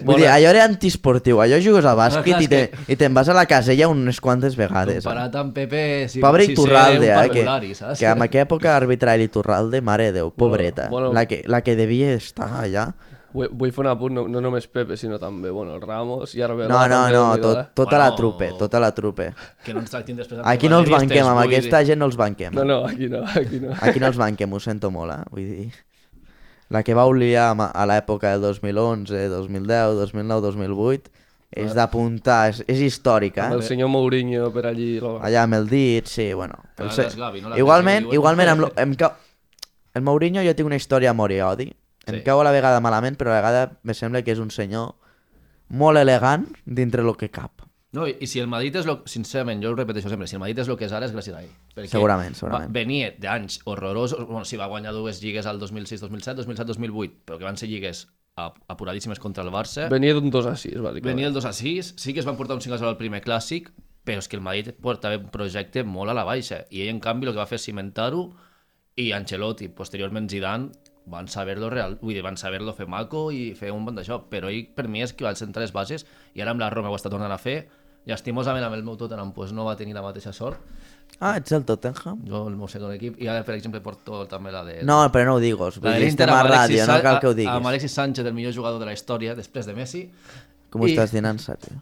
Vull dir, allò era antiesportiu, allò jugues a bàsquet clar, i és te- i te'n vas a la casella unes quantes vegades. Eh? Comparat amb Pepe... Si, Pobre si Iturralde, eh? Que, saps? que en aquella època arbitrar l'Iturralde, mare de Déu, pobreta. bueno. la, que, la que devia estar allà. Vull, vull fer un apunt, no, no només Pepe, sinó també, bueno, el Ramos i Arbeloa. No, no, no, déu-n'hi-do, tot, eh? tota la Bueno. trupe, tota la trupe. Que no ens tractin després... Aquí no els banquem, amb dir. aquesta gent no els banquem. No, no, aquí no, aquí no. Aquí no els banquem, ho sento molt, eh? Vull dir... La que vau liar a l'època del 2011, 2010, 2009, 2008, és d'apuntar, és, és històrica, Amb el eh? senyor Mourinho per allí... Lo... Allà amb el dit, sí, bueno. El se... és Gavi, no? Igualment, que diuen. igualment amb, lo... em cau... El Mourinho jo tinc una història amor i odi. Em Sí. cau a la vegada malament, però a la vegada me sembla que és un senyor molt elegant dintre el que cap. No, i, i si el Madrid és lo... Sincerament, jo ho repeteixo sempre, si el Madrid és el que és ara és gràcies a ell. Perquè Segurament, segurament. Va, venia d'anys horrorosos, bueno, sí, va guanyar dues lligues al 2006-2007, 2007-2008, però que van ser lligues ap- apuradíssimes contra el Barça. Venia d'un 2 a 6, bàsicament. Venia el 2 a 6, sí que es van portar un 5 a 0 al primer clàssic, però és que el Madrid portava un projecte molt a la baixa, i ell, en canvi, el que va fer és cimentar-ho, i Ancelotti, posteriorment Zidane, van saber-lo real, vull dir, van saber-lo fer maco i fer un bon d'això, però ell, per mi, és que va sentar les bases, i ara amb la Roma ho està tornant a fer, llastimosament amb el meu Tottenham pues, no va tenir la mateixa sort, Ah, ets el Tottenham? jo el meu segon equip, i ara, per exemple, porto també la de... No, però no ho digues. la de estem a ràdio, no cal que ho a- Amb diguis. Alexis Sánchez, el millor jugador de la història, després de Messi. Com i- estàs sèrio?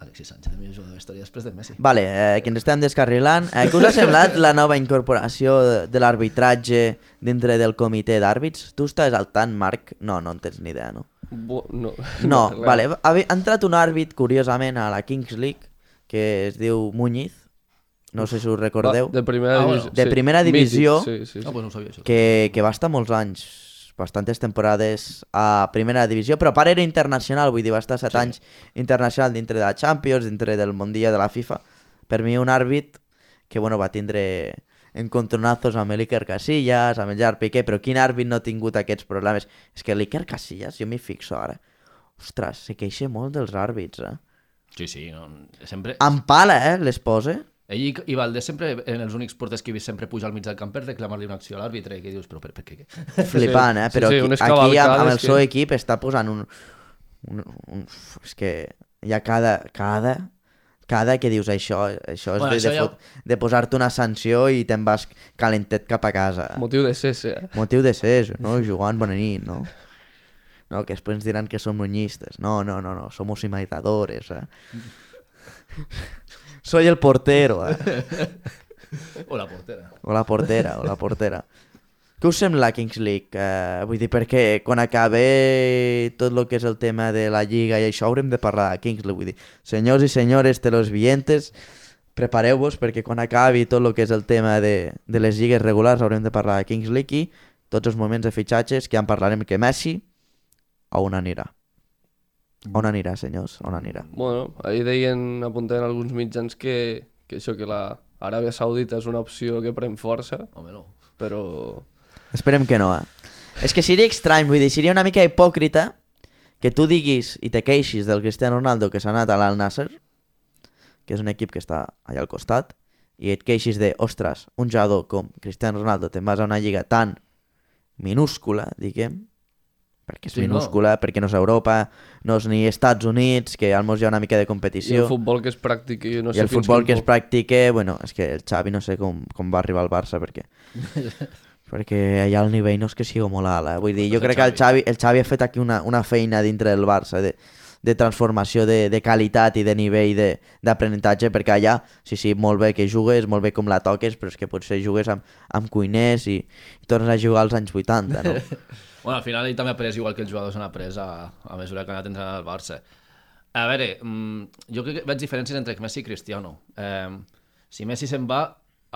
Alexis Sánchez, el millor jugador de la història, després de Messi. Vale, eh, que ens estem descarrilant. Eh, què us ha semblat la nova incorporació de, de l'arbitratge dintre del comitè d'àrbits? Tu estàs al tant, Marc? No, no en tens ni idea, no? Bo... No, No, res. vale. Ha, ha entrat un àrbit, curiosament, a la Kings League, que es diu Muñiz, no sé si us recordeu, Va, de primera Ah, divisió. bueno. De primera divisió, Sí, sí, sí. Ah, pues no sabia això. que, que va estar molts anys, bastantes temporades a primera divisió, però a part era internacional, vull dir, va estar set Sí. anys internacional dintre de la Champions, dintre del Mundial de la FIFA. Per mi un àrbit que, bueno, va tindre encontronazos amb l'Iker Casillas, amb el Gerard Piqué, però quin àrbit no ha tingut aquests problemes? És que l'Iker Casillas, jo m'hi fixo ara, ostres, se queixa molt dels àrbits, eh? Sí, sí, no, sempre... Amb pala, eh, les posa. Ell i, i Valdés sempre, en els únics porters que he vist sempre pujar al mig del camp per reclamar-li una acció a l'àrbitre, que dius, però per, per què? Flipant, eh? Sí, Però sí, aquí, unes aquí amb, amb el seu que- equip està posant un, un, un... És que hi ha cada... cada cada que dius això, això és Bueno, de, això de, ja- de posar-te una sanció i te'n vas calentet cap a casa. Motiu de cese, eh? Motiu de ser, no? Joan, bona nit, no? No, que després ens diran que som muñistes. No, no, no, no, somos imitadores, eh? Soy el portero, eh? O la portera. O la portera, o la portera. Què us sembla Kings League? Uh, vull dir, perquè quan acabe tot el que és el tema de la Lliga i això haurem de parlar de Kings League. Vull dir, senyors i senyores televidentes, prepareu-vos perquè quan acabi tot el que és el tema de, de les lligues regulars haurem de parlar de Kings League i tots els moments de fitxatges que ja en parlarem que Messi a on anirà. On anirà, senyors? On anirà? Bueno, ahir deien, apuntaven alguns mitjans que, que això, que la Aràbia Saudita és una opció que pren força, Home, no. però... Esperem que no, eh? És que seria estrany, vull dir, seria una mica hipòcrita que tu diguis i te queixis del Cristiano Ronaldo que s'ha anat a l'Al Nasser, que és un equip que està allà al costat, i et queixis de, ostres, un jugador com Cristiano Ronaldo te'n vas a una lliga tan minúscula, diguem, perquè és Sí, no. minúscula, perquè no és Europa, no és ni Estats Units, que almenys hi ha una mica de I competició. el futbol que es practiqui, no I sé el fins futbol que es practique, bueno, és que el Xavi no sé com, com va arribar al Barça perquè perquè allà el nivell no és que sigui molt alt, eh? vull dir, jo El crec que el Xavi. El Xavi ha fet aquí una, una feina dintre del Barça de, de transformació de, de qualitat i de nivell de- d'aprenentatge, perquè allà, sí, sí, molt bé que jugues, molt bé com la toques, però és que potser jugues amb, amb cuiners i, i tornes a jugar als anys 80, no? Bueno, al final ell també ha après igual que els jugadors han après a, a mesura que han anat entrenant al Barça. A veure, mm, jo crec que veig diferències entre Messi i Cristiano. Eh, si Messi se'n va,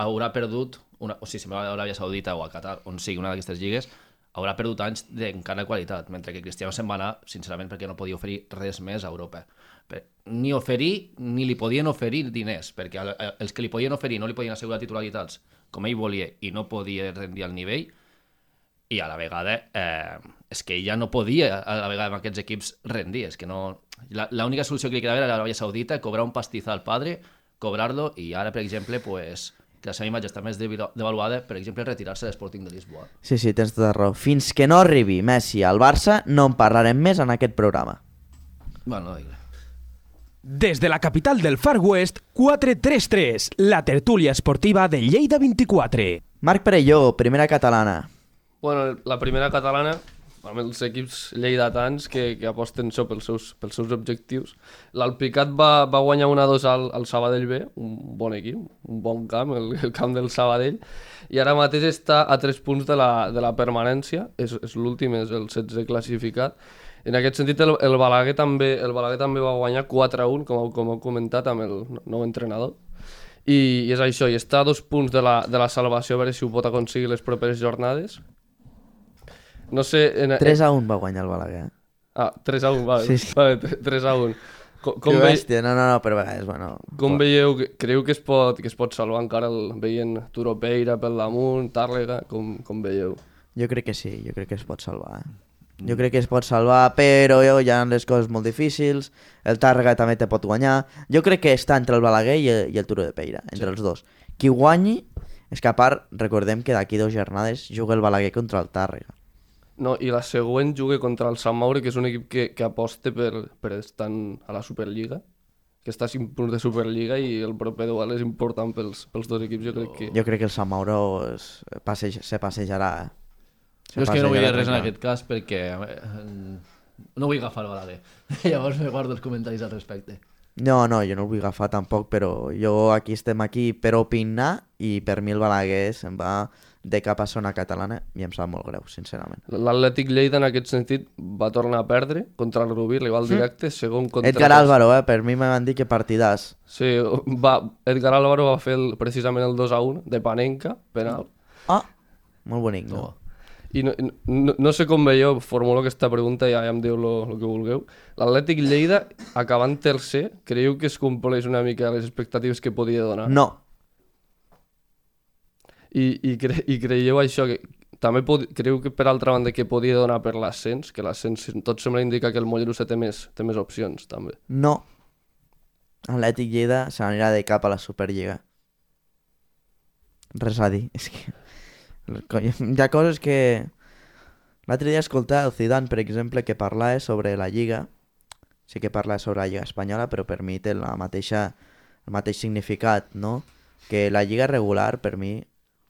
haurà perdut, una, o sigui, se'n va a l'Aràbia Saudita o a Qatar, on sigui una d'aquestes lligues, haurà perdut anys d'encara qualitat, mentre que Cristiano se'n va anar, sincerament, perquè no podia oferir res més a Europa. Ni oferir, ni li podien oferir diners, perquè els que li podien oferir no li podien assegurar titularitats com ell volia i no podia rendir al nivell, i a la vegada eh, és que ja no podia a la vegada amb aquests equips rendir, és que no... la- L'única solució que li quedava era l'Aràbia Saudita, cobrar un pastizal al padre, cobrar-lo, i ara, per exemple, pues, que la seva imatge està més devalu- devaluada, per exemple, retirar-se de l'Sporting de Lisboa. Sí, sí, tens tota raó. Fins que no arribi Messi al Barça, no en parlarem més en aquest programa. Bueno, no digue. Des de la capital del Far West, 433, la tertúlia esportiva de Lleida 24. Marc Perelló, primera catalana. Bueno, la primera catalana, amb els equips lleidatans que, que aposten això pels seus, pels seus objectius. L'Alpicat va, va guanyar 1-2 al, al Sabadell B, un bon equip, un bon camp, el, el camp del Sabadell, i ara mateix està a 3 punts de la, de la permanència, és, és l'últim, és el 16 classificat. En aquest sentit, el, el, Balaguer també, el Balaguer també va guanyar 4-1, com, com heu comentat, amb el nou entrenador. I, i és això, i està a dos punts de la, de la salvació, a veure si ho pot aconseguir les properes jornades. No sé... En, 3 a 1 va guanyar el Balaguer. Ah, 3 a 1, vale. Sí, sí. vale 3 a 1. Com, Que com, ve, no, no, no, però a vegades, bueno... com veieu, que- creieu que es pot, que es pot salvar encara el, veient Turo Peira pel damunt, Tàrrega, com, com veieu? Jo crec que sí, jo crec que es pot salvar. Eh? Jo crec que es pot salvar, però jo, hi ha les coses molt difícils, el Tàrrega també te pot guanyar. Jo crec que està entre el Balaguer i el, i el Turo de Peira, entre sí. els dos. Qui guanyi, és que a part, recordem que d'aquí dues jornades juga el Balaguer contra el Tàrrega. No, i la següent juga contra el Sant Mauri, que és un equip que, que aposta per, per estar a la Superliga, que està a 5 punts de Superliga i el proper duel és important pels, pels dos equips, jo crec que... Jo crec que el Sant Mauro es, passeja, se passejarà, eh? Se Jo és que no vull dir res en aquest cas perquè eh, no vull agafar el Balaguer. Llavors me guardo els comentaris al respecte. No, no, jo no el vull agafar tampoc, però jo aquí estem aquí per opinar i per mi el Balaguer se'n va de cap a zona catalana i em sap molt greu, sincerament. L'Atlètic Lleida en aquest sentit va tornar a perdre contra el Rubí, rival directe, segon contra... Edgar Álvaro, eh? per mi m'han dit que partidàs. Sí, va, Edgar Álvaro va fer el, precisament el 2 a 1 de Panenka, penal. Ah, molt bonic, no? I no, no, no sé com veieu, formulo aquesta pregunta i ja, ja em diu el que vulgueu. L'Atlètic Lleida, acabant tercer, creieu que es compleix una mica les expectatives que podia donar? No, I, i, cre i creieu això, que també pod creieu que per altra banda que podia donar per l'ascens, que l'ascens tot sembla indicar que el Mollerussa té més, té més opcions també. no. Atlètic Lleida se n'anirà de cap a la Superliga. Res a dir, és que... Hi ha coses que... L'altre dia escoltar el Zidane, per exemple, que parlava sobre la Lliga. Sí que parla sobre la Lliga Espanyola, però per mi té la mateixa, el mateix significat, no? Que la Lliga regular, per mi,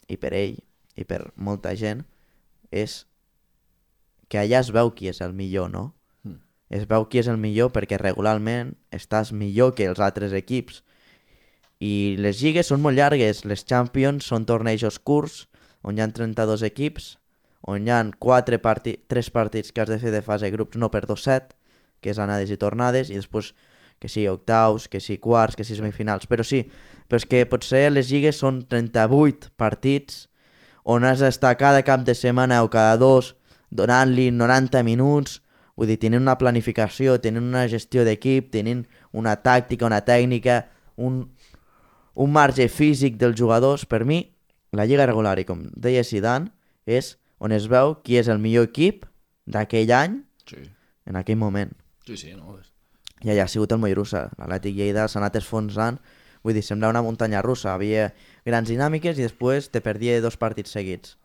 i per ell, i per molta gent, és que allà es veu qui és el millor, no? Mm. Es veu qui és el millor perquè regularment estàs millor que els altres equips. I les lligues són molt llargues, les Champions són tornejos curts, on hi ha 32 equips, on hi ha 4 parti 3 partits que has de fer de fase de grups, no per 2-7, que és anades i tornades, i després que sí, octaus, que sí, quarts, que sí, semifinals. Però sí, però és que potser les lligues són 38 partits on has d'estar cada cap de setmana o cada dos donant-li 90 minuts, vull dir, tenint una planificació, tenint una gestió d'equip, tenint una tàctica, una tècnica, un, un marge físic dels jugadors, per mi, la lliga regular, i com deia Zidane, és on es veu qui és el millor equip d'aquell any Sí, en aquell moment. sí, sí, no? És... I allà ha sigut el Mollerussa. L'Atlètic Lleida s'ha anat esfonsant. Vull dir, sembla una muntanya russa. Havia grans dinàmiques i després te perdia dos partits seguits.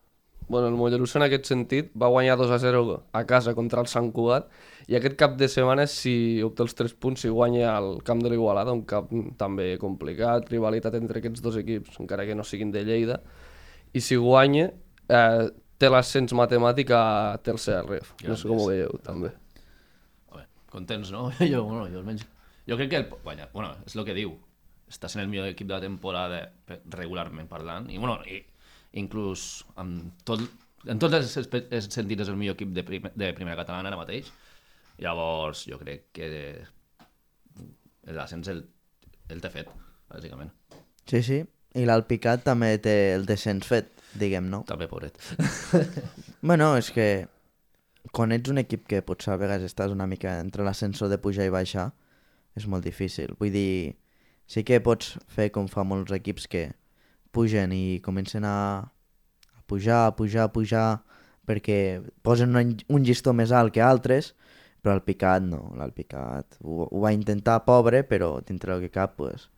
Bueno, el Mollerussa en aquest sentit va guanyar 2 a 0 a casa contra el Sant Cugat i aquest cap de setmana si obté els 3 punts si guanya al camp de l'Igualada, un camp també complicat, rivalitat entre aquests dos equips, encara que no siguin de Lleida, i si guanya eh, té l'ascens matemàtic a tercera ref. No sé com ho veieu, també. Contents, no? Jo, bueno, jo almenys... Jo crec que el, guanya, bueno, és el que diu. Està sent el millor equip de la temporada regularment parlant. I, bueno, i, inclús amb tot, en tots els, els sentits és el millor equip de, prim, de primera catalana ara mateix. Llavors, jo crec que l'ascens el, el té fet, bàsicament. Sí, sí. I l'Alpicat també té el descens fet, diguem, no? També, pobret. Bueno, és que quan ets un equip que potser a vegades estàs una mica entre l'ascensor de pujar i baixar, és molt difícil. Vull dir, sí que pots fer com fa molts equips que pugen i comencen a, a pujar, a pujar, a pujar, perquè posen un, un llistó més alt que altres, però el Picat no, l'Alpicat ho, ho va intentar pobre, però dintre del que cap, pues,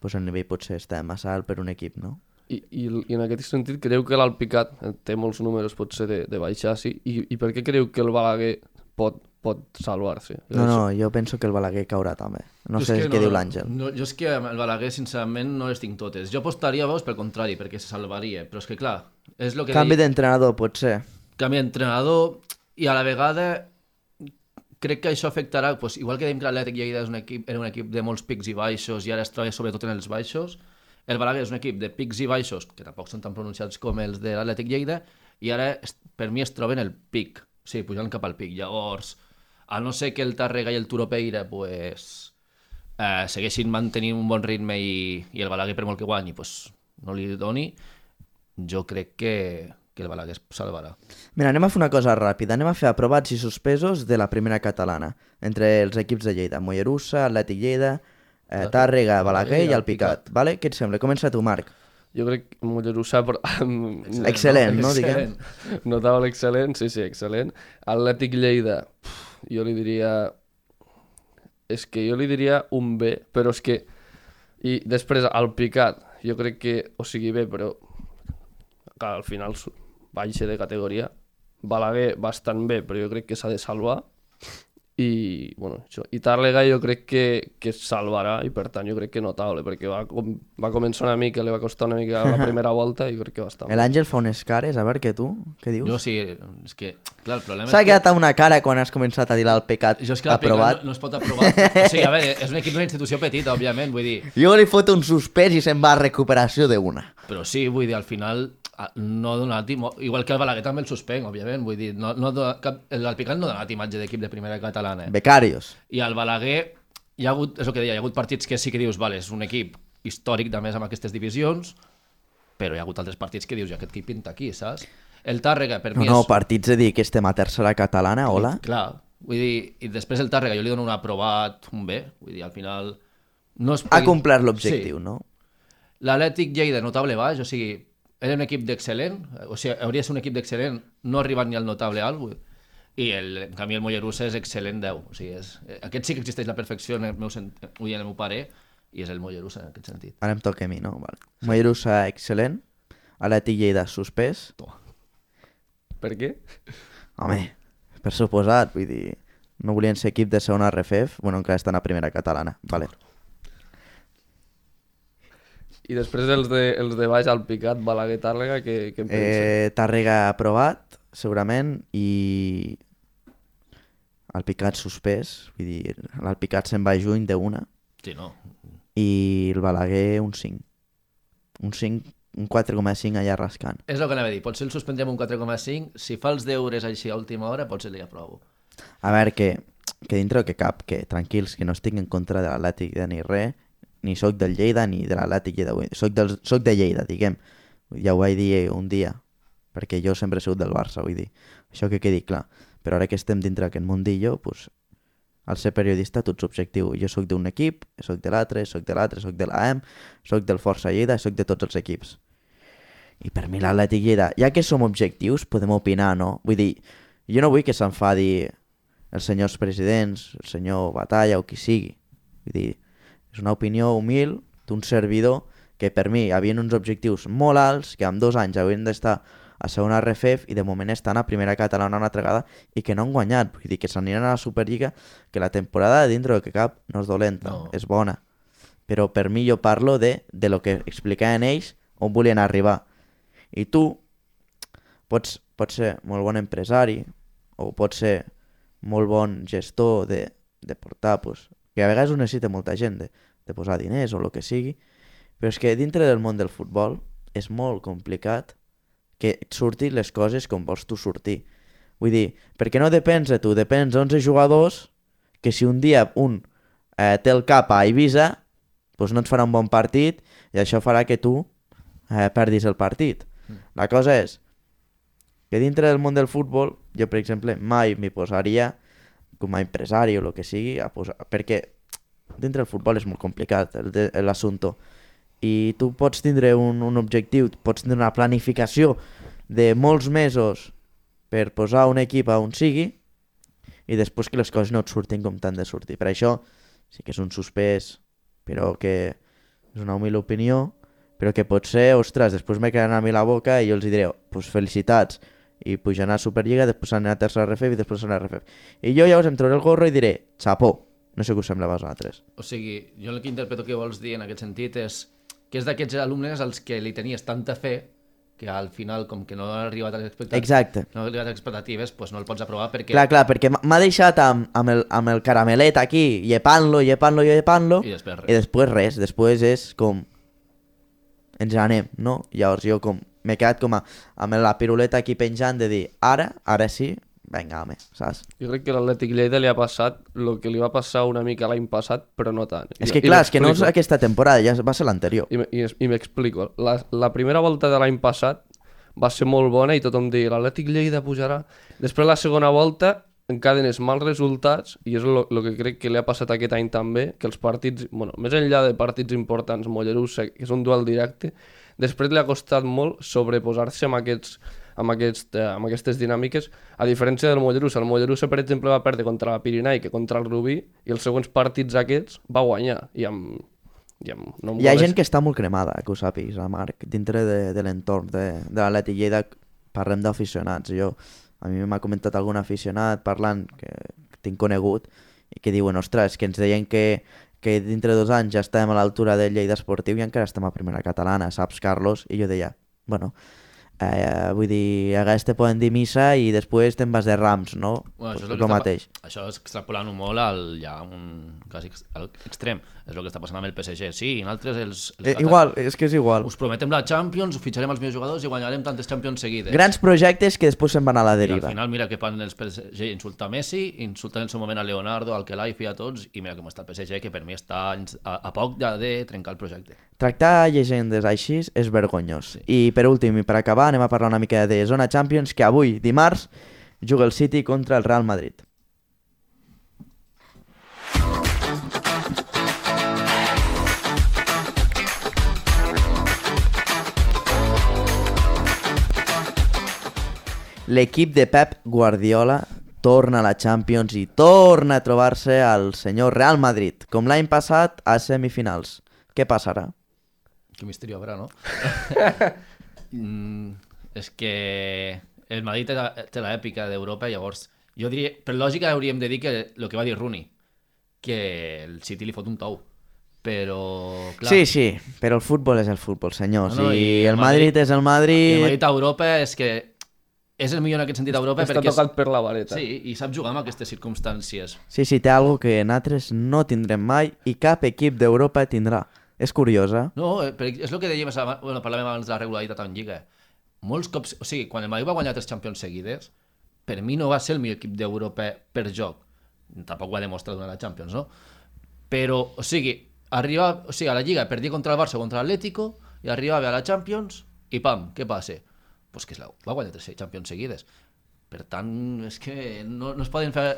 pues el nivell potser està massa alt per un equip, no? I, i, I en aquest sentit, creu que l'Alpicat eh, té molts números potser de, de baixar, sí? I, I per què creu que el Balaguer pot, pot salvar-se? No, no, jo penso que el Balaguer caurà també. No Jo sé que què diu l'Àngel. No, jo és que el Balaguer, sincerament, no les tinc totes. Jo apostaria, veus, pel contrari, perquè se salvaria. Però és que, clar, és el que Canvi deia- d'entrenador, potser. canvi d'entrenador i a la vegada crec que això afectarà, doncs, igual que dèiem que l'Atlètic Lleida és un equip, era un equip de molts pics i baixos i ara es troba sobretot en els baixos, el Balaguer és un equip de pics i baixos, que tampoc són tan pronunciats com els de l'Atlètic Lleida, i ara per mi es troben el pic, sí, pujant cap al pic. Llavors, a no ser que el Tàrrega i el Turopeira pues, eh, segueixin mantenint un bon ritme i, i el Balaguer per molt que guanyi pues, no li doni, jo crec que, que el Balaguer es salvarà. Mira, anem a fer una cosa ràpida. Anem a fer aprovats i suspesos de la primera catalana. Entre els equips de Lleida. Mollerussa, Atlètic Lleida, eh, Tàrrega, Balaguer i el Picat. Vale? Què et sembla? Comença tu, Marc. Jo crec que Mollerussa... Però... Excel·lent, no? Diguem. Notable excel·lent, sí, sí, excel·lent. Atlètic Lleida, pf, jo li diria... És que jo li diria un B, però és que... I després, al Picat, jo crec que... O sigui, bé, però... Clar, al final baixa de categoria. Balaguer bastant bé, però jo crec que s'ha de salvar. I, bueno, això. I Tàrrega jo crec que, que es salvarà i per tant jo crec que notable, perquè va, com, va començar una mica, li va costar una mica la primera volta i crec que va estar bé. L'Àngel fa unes cares, a veure què tu, què dius? Jo sí, és que, clar, el problema S'ha és que... quedat una cara quan has començat a dir el pecat Jo és que aprovat. no, no es pot aprovar. O sigui, a veure, és un equip d'una institució petita, òbviament, vull dir... Jo li foto un suspès i se'n va a recuperació d'una. Però sí, vull dir, al final no ha donat, igual que el Balaguer també el suspenc, òbviament, vull dir, no, no cap, l'Alpicat no ha donat imatge d'equip de primera catalana. Eh? Becarios. I el Balaguer, hi ha hagut, és el que deia, hi ha hagut partits que sí que dius, vale, és un equip històric de més amb aquestes divisions, però hi ha hagut altres partits que dius, ja aquest equip pinta aquí, saps? El Tàrrega, per No, mi no, és... partits de dir que estem a tercera catalana, hola. Clar, vull dir, i després el Tàrrega jo li dono un aprovat, un B, vull dir, al final... No es Ha pugui- complert l'objectiu, Sí. no? L'Atlètic Lleida, notable baix, o sigui, era un equip d'excel·lent, o sigui, hauria de ser un equip d'excel·lent, no arribat ni al notable alt, vull dir. i el, en canvi el Mollerussa és excel·lent 10, o sigui, és, aquest sí que existeix la perfecció en el meu, sent, dir, en el meu pare, i és el Mollerussa en aquest sentit. Ara em toca a mi, no? Vale. Mollerussa, excel·lent. Atlètic Lleida, suspès. Per què? Home, per suposat, vull dir... No volien ser equip de segona RFF, bueno, encara estan a primera catalana. Vale. I després els de, els de baix al picat, Balaguer, Tàrrega, què, què en penses? Eh, Tàrrega aprovat, segurament, i el Picat suspès, vull dir, el Picat se'n va juny d'una, Sí, no. i el Balaguer un 5. Un 5, un 4,5 allà rascant. És el que anava a dir, potser el suspendrem un 4,5, si fa els deures així a última hora, potser li aprovo. A veure, que, que dintre que cap, que tranquils, que no estic en contra de l'Atlètic de ni res, ni sóc del Lleida ni de l'Atlètic Lleida, soc, del, soc de Lleida, diguem. Ja ho vaig dir un dia, perquè jo sempre he sigut del Barça, vull dir, això que quedi clar. Però ara que estem dintre d'aquest mundillo, pues, al ser periodista tot és objectiu. Jo sóc d'un equip, sóc de l'altre, sóc de l'altre, sóc de l'AM, sóc del Força Lleida, sóc de tots els equips. I per mi l'Atlètic Lleida, ja que som objectius, podem opinar, no? Vull dir, jo no vull que s'enfadi els senyors presidents, el senyor Batalla o qui sigui. Vull dir, és una opinió humil d'un servidor que per mi havien uns objectius molt alts, que amb dos anys haurien d'estar a segona RFF i de moment estan a primera catalana una altra vegada i que no han guanyat. Vull dir que s'aniran a la Superliga, que la temporada dintre del que cap no és dolenta, no. és bona. Però per mi jo parlo de, de lo que explicaven ells on volien arribar. I tu pots, pots ser molt bon empresari o pots ser molt bon gestor de, de portar, pues, que a vegades ho necessita molta gent, de, de posar diners o el que sigui, però és que dintre del món del futbol és molt complicat que et surtin les coses com vols tu sortir. Vull dir, perquè no depens de tu, depens d'11 jugadors que si un dia un eh, té el cap a Eivissa, doncs no et farà un bon partit i això farà que tu eh, perdis el partit. La cosa és que dintre del món del futbol, jo, per exemple, mai m'hi posaria com a empresari o el que sigui, a posar, perquè dintre del futbol és molt complicat l'assumpte. I tu pots tindre un, un objectiu, pots tindre una planificació de molts mesos per posar un equip a on sigui i després que les coses no et surtin com t'han de sortir. Per això sí que és un suspès, però que és una humil opinió, però que potser, ostres, després me quedaran a mi la boca i jo els diré, pues felicitats, i pujan a Superliga, després aniran a tercera RFF i després a la RFF. I jo llavors em trauré el gorro i diré, xapó, no sé què us sembla a vosaltres. O sigui, jo el que interpreto que vols dir en aquest sentit és que és d'aquests alumnes als que li tenies tanta fe que al final, com que no ha arribat a les expectatives, Exacte. no ha arribat a les expectatives pues no el pots aprovar perquè... Clar, clar, perquè m'ha- m'ha deixat amb, amb, el, amb el caramelet aquí, llepant-lo, llepant-lo, llepant-lo, I després res. i després res, després és com... Ens anem, no? Llavors jo com... M'he quedat com a, amb la piruleta aquí penjant de dir, ara, ara sí, vinga, home, saps? Jo crec que l'Atlètic Lleida li ha passat el que li va passar una mica l'any passat, però no tant. És que i clar, és que no és aquesta temporada, ja va ser l'anterior. I, i, i m'explico. La, la primera volta de l'any passat va ser molt bona i tothom deia l'Atlètic Lleida pujarà. Després la segona volta encadenes mals resultats i és el que crec que li ha passat aquest any també, que els partits, bueno, més enllà de partits importants, Mollerussa, que és un duel directe, després li ha costat molt sobreposar-se amb aquests amb, aquest, eh, amb aquestes dinàmiques, a diferència del Mollerussa. El Mollerussa, per exemple, va perdre contra la Pirinai que contra el Rubí, i els següents partits aquests va guanyar. I amb, i amb, no Hi ha gent que està molt cremada, que ho sàpigues, a Marc, dintre de, de l'entorn de, de l'Atlètic Lleida, parlem d'aficionats. Jo, a mi m'ha comentat algun aficionat parlant, que, que tinc conegut, i que diuen, ostres, que ens deien que, que dintre de dos anys ja estàvem a l'altura del Lleida Esportiu i encara estem a primera catalana, saps, Carlos? I jo deia, bueno, Eh, vull dir, a vegades te poden dir missa i després te'n vas de rams, no? Bueno, això és el, el mateix. Això és extrapolant-ho molt al, ja un quasi ex- al extrem. És el que està passant amb el PSG. Sí, i nosaltres els... els Eh, igual, és que és igual. Us prometem la Champions, fitxarem els millors jugadors i guanyarem tantes Champions seguides. Grans projectes que després se'n van a la I al deriva. final mira que fan els PSG insultar a Messi, insulten en el seu moment a Leonardo, al Kelaifi, a tots, i mira com està el PSG, que per mi està a, a poc ja de trencar el projecte. Tractar llegendes així és vergonyós. I per últim, i per acabar, anem a parlar una mica de Zona Champions, que avui, dimarts, juga el City contra el Real Madrid. L'equip de Pep Guardiola torna a la Champions i torna a trobar-se al senyor Real Madrid, com l'any passat a semifinals. Què passarà? Qué misterio habrá, ¿no? mm, és que el Madrid té la- té l'èpica d'Europa, llavors jo diria, per lògica hauríem de dir que el que va dir Rooney, que el City li fot un tou. Però, clar, Sí, sí, però el futbol és el futbol, senyors. No, no, I, i el Madrid, Madrid- és el el Madrid... Madrid a Europa és que és el millor en aquest sentit a Europa Està perquè és, tocat per la vareta. sí, i sap jugar amb aquestes circumstàncies. Sí, sí, té algo que nosaltres no tindrem mai i cap equip d'Europa tindrà. És curiosa. No, eh, és el que dèiem, bueno, parlàvem abans de la regularitat en Lliga. Molts cops, o sigui, quan el Madrid va guanyar tres Champions seguides, per mi no va ser el millor equip d'Europa per joc. Tampoc ho ha demostrat durant la Champions, no? Però, o sigui, arriba, o sigui, a la Lliga perdia contra el Barça contra l'Atlético i arribava a la Champions i pam, què passa? Pues que es la, va guanyar tres Champions seguides. Per tant, és que no, no es poden fer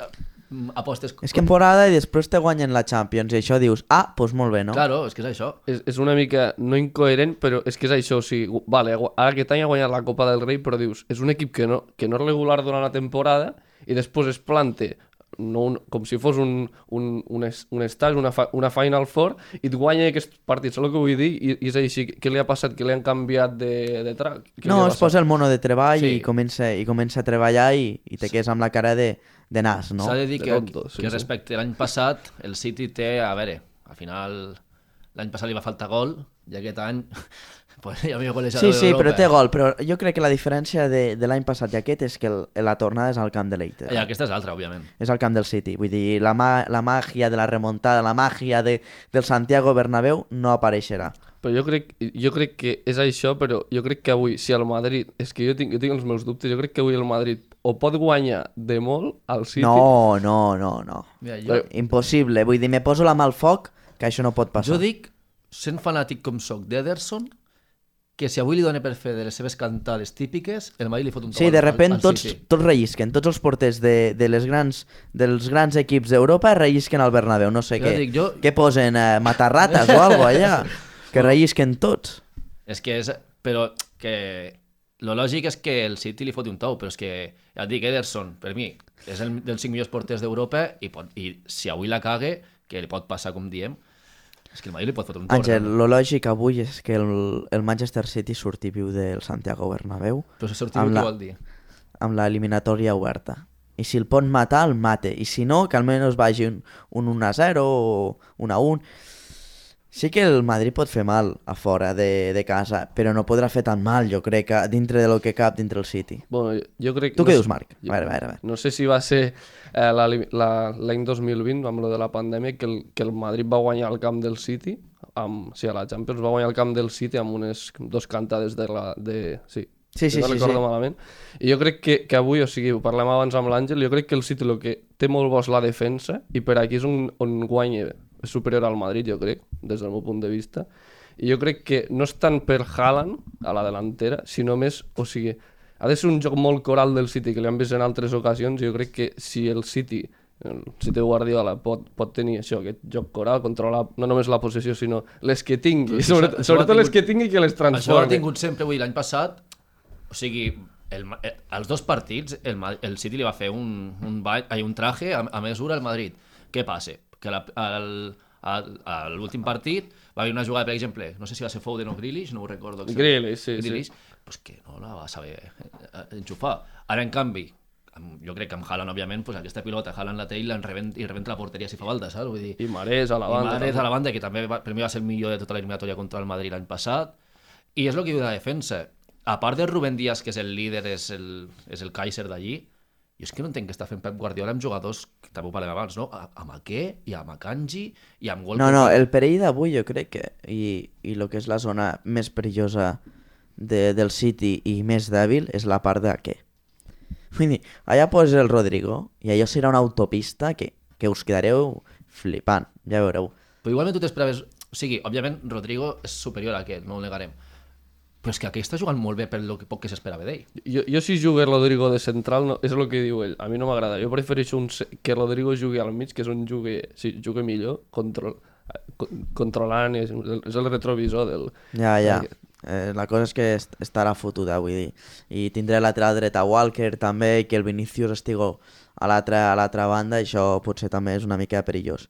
apostes... És temporada i després te guanyen la Champions i això dius, ah, doncs molt bé, no? Claro, és que és això. És, és una mica, no incoherent, però és que és això, o sigui, gu- vale, ara aquest any ha guanyat la Copa del Rei, però dius, és un equip que no, que no és regular durant la temporada i després es plante no un, com si fos un, un, un, un stage, una, fa, una Final Four, i et guanya aquests partits, és el que vull dir, i, i és així, què li ha passat? Que li han canviat de, de track? No, es posa el mono de treball Sí. i, comença, i comença a treballar i, i te quedes amb la cara de, de nas, no? S'ha de dir De que, tonto, sí, que sí. respecte a l'any passat, el City té, a veure, al final l'any passat li va faltar gol i aquest any pues, ja millor golejador Sí, sí, d'Europa. però té gol. Però jo crec que la diferència de, de l'any passat i aquest és que el, la tornada és al camp de l'Eite. I aquesta és altra, òbviament. És al camp del City. Vull dir, la, ma la màgia de la remuntada, la màgia de, del Santiago Bernabéu no apareixerà. Però jo crec, jo crec que és això, però jo crec que avui, si el Madrid... És que jo tinc, jo tinc els meus dubtes, jo crec que avui el Madrid o pot guanyar de molt al City... No, no, no, no. Mira, jo, Impossible. Vull dir, me poso la mà al foc que això no pot passar. jo dic, sent fanàtic com soc d'Ederson, que si avui li dona per fer de les seves cantades típiques, el Madrid li fot un Sí, tau de repent tots, tots rellisquen, tots els porters de, de les grans, dels grans equips d'Europa rellisquen al Bernabéu, no sé Jo què. dic, jo- Què posen, eh, matarrates o algo allà? Que rellisquen tots. És que és... Però que... Lo lògic és que el City li foti un tou, però és que, ja et dic, Ederson, per mi, és el dels cinc millors porters d'Europa i, pot, i si avui la cague, que li pot passar, com diem, és que el Madrid li pot fotre un tou. Àngel, realment. lo lògic avui és que el, el Manchester City surti viu del Santiago Bernabéu Però si sortir amb què la- vol dir? amb l'eliminatòria oberta. I si el pot matar, el mate. I si no, que almenys vagi un, un 1 a 0 o un a 1. Sí que el Madrid pot fer mal a fora de, de casa, però no podrà fer tan mal, jo crec, que dintre de lo que cap dintre el City. Bueno, jo, jo crec... Tu què sé- dius, Marc? A veure, a veure, a veure. No sé si va ser eh, la- la- l'any 2020, amb lo de la pandèmia, que el, que el Madrid va guanyar el camp del City, amb, sí, a la Champions va guanyar el camp del City amb unes dos cantades de la... De, sí, Sí, sí, no sí, recordo sí. malament. I jo crec que, que avui, o sigui, ho parlem abans amb l'Àngel, jo crec que el City el que té molt bo és la defensa i per aquí és on, on guanya, és superior al Madrid, jo crec, des del meu punt de vista. I jo crec que no és tant per Haaland, a la delantera, sinó més, o sigui, ha de ser un joc molt coral del City, que l'hem vist en altres ocasions, i jo crec que si el City, el City Guardiola, pot, pot tenir això, aquest joc coral, controlar no només la possessió, sinó les que tingui, Però això- sobretot, sobretot les tingut- que tingui que les Això ho ha transformi. tingut sempre, vull l'any passat, o sigui, el, eh, els dos partits, el, el City li va fer un, un, ball, un traje a, a mesura al Madrid. Què passa? Que la, al, al, a l'últim partit va haver una jugada, per exemple, no sé si va ser Foden o Grealish, no ho recordo. Grealish, sí, sí. Grealish, Pues que no la va saber eh, enxufar. Ara, en canvi, amb, jo crec que amb Haaland, òbviament, pues aquesta pilota, Haaland la té i, la rebent, i rebenta la porteria si fa falta, saps? Vull dir, I Marès a la i banda. Mahrez també. a la banda, que també va, per mi va ser el millor de tota l'eliminatòria contra el Madrid l'any passat. I és el que diu de la defensa. a part de Rubén Díaz, que és el líder, és el, és el Kaiser d'allí, jo és que no entenc què està fent Pep Guardiola amb jugadors, que també ho parlem abans, no? A- Amb Ake, i amb Akanji, i amb Gol. No, no, el perill d'avui jo crec que, i, i el que és la zona més perillosa de, del City i més dèbil és la part què. Vull dir, allà posa el Rodrigo i allò serà una autopista que, que us quedareu flipant, ja veureu. Però igualment tu t'esperaves... O sigui, òbviament, Rodrigo és superior a aquest, no ho negarem. Però és que aquell està jugant molt bé per lo que poc que s'esperava d'ell. Jo, jo si jugué Rodrigo de central, no, és el que diu ell, a mi no m'agrada. Jo prefereixo un, que Rodrigo jugui al mig, que és on jugui, sí, jugui millor, control, co- controlant, és, és el retrovisor del... Ja, ja. Eh, la cosa és que est estarà fotuda, vull dir. I tindré lateral dret a Walker també, i que el Vinicius estigui a l'altra a l'altra banda, això potser també és una mica perillós.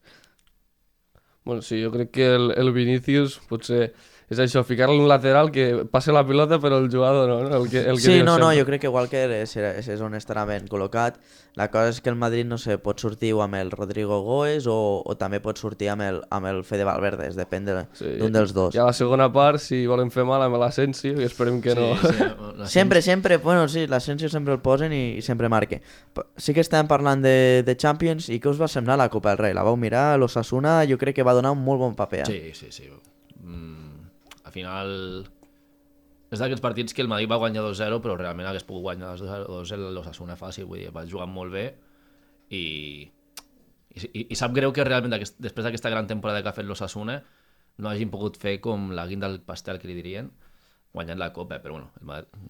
Bueno, sí, jo crec que el, el Vinicius potser és això, ficar-li un lateral que passe la pilota però el jugador no, no? El que, el que Sí, no, no, sempre. jo crec que Walker és, és, és on estarà ben col·locat. La cosa és que el Madrid, no sé, pot sortir o amb el Rodrigo Goes o, o també pot sortir amb el, amb el Fede Valverde, és depèn de- Sí, d'un dels dos. I a la segona part, si volen fer mal amb l'Asensio, i esperem que no. Sí, sí, la Sempre, sempre, bueno, sí, l'Asensio sempre el posen i, i sempre marque. Sí que estem parlant de, de Champions i què us va semblar la Copa del Rei? La vau mirar? L'Osasuna jo crec que va donar un molt bon paper. Eh? Sí, sí, sí. Mm, al final... És d'aquests partits que el Madrid va guanyar 2-0, però realment hagués pogut guanyar 2-0 l'Osasuna fàcil, vull dir, va jugar molt bé i, i, i, i sap greu que realment aquest, després d'aquesta gran temporada que ha fet l'Osasuna no hagin pogut fer com la guinda del pastel que li dirien, guanyant la Copa, però bueno, el Madrid,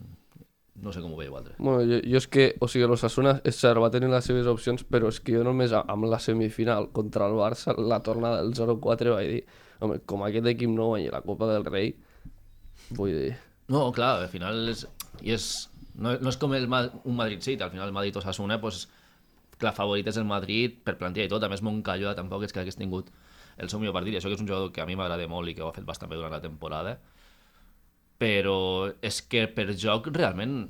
no sé com ho veieu altres. Bueno, jo, jo és que, o sigui, l'Osasuna, és cert, va tenir les seves opcions, però és que jo només amb la semifinal contra el Barça, la tornada del 0-4, vaig dir, home, com aquest equip no guanya la Copa del Rei, vull dir... No, clar, al final és, i és, no, no és com el, un Madrid City, al final el Madrid Osasuna, pues, clar, favorit és el Madrid per plantilla i tot, a més Moncalloa tampoc és que hagués tingut el seu millor partit, i això que és un jugador que a mi m'agrada molt i que ho ha fet bastant bé durant la temporada, però és que per joc realment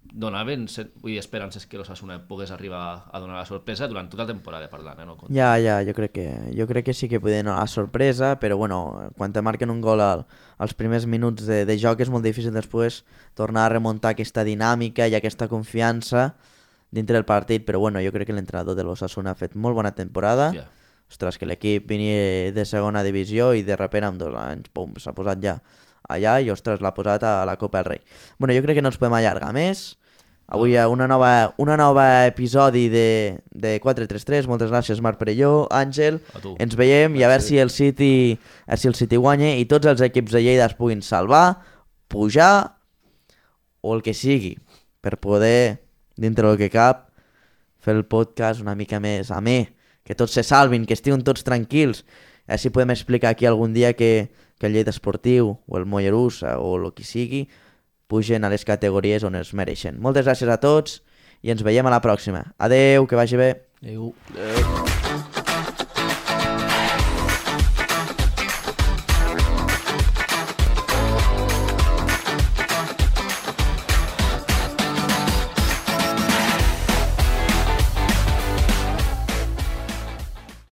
donaven vull dir, esperances que l'Osasuna pogués arribar a donar la sorpresa durant tota la temporada parlant, eh? No? Ja, ja, jo crec que, jo crec que sí que podien donar la sorpresa, però bueno, quan te marquen un gol al, als primers minuts de, de joc és molt difícil després tornar a remuntar aquesta dinàmica i aquesta confiança dintre del partit, però bueno, jo crec que l'entrenador de l'Osasuna ha fet molt bona temporada. Ja. Ostres, que l'equip venia de segona divisió i de repent amb dos anys, pum, s'ha posat ja allà i ostres, l'ha posat a la Copa del Rei. Bueno, jo crec que no ens podem allargar més. Avui hi ha una nova, una nova episodi de, de 433. Moltes gràcies, Marc Perelló, Àngel. A. Ens veiem i a veure si el City, a si el City guanya i tots els equips de Lleida es puguin salvar, pujar o el que sigui per poder, dintre del que cap, fer el podcast una mica més amè, que tots se salvin, que estiguin tots tranquils. Així podem explicar aquí algun dia que, que el Lleida Esportiu o el Mollerussa o el que sigui pugen a les categories on es mereixen. Moltes gràcies a tots i ens veiem a la pròxima. Adeu, que vagi bé. Adéu. Eh,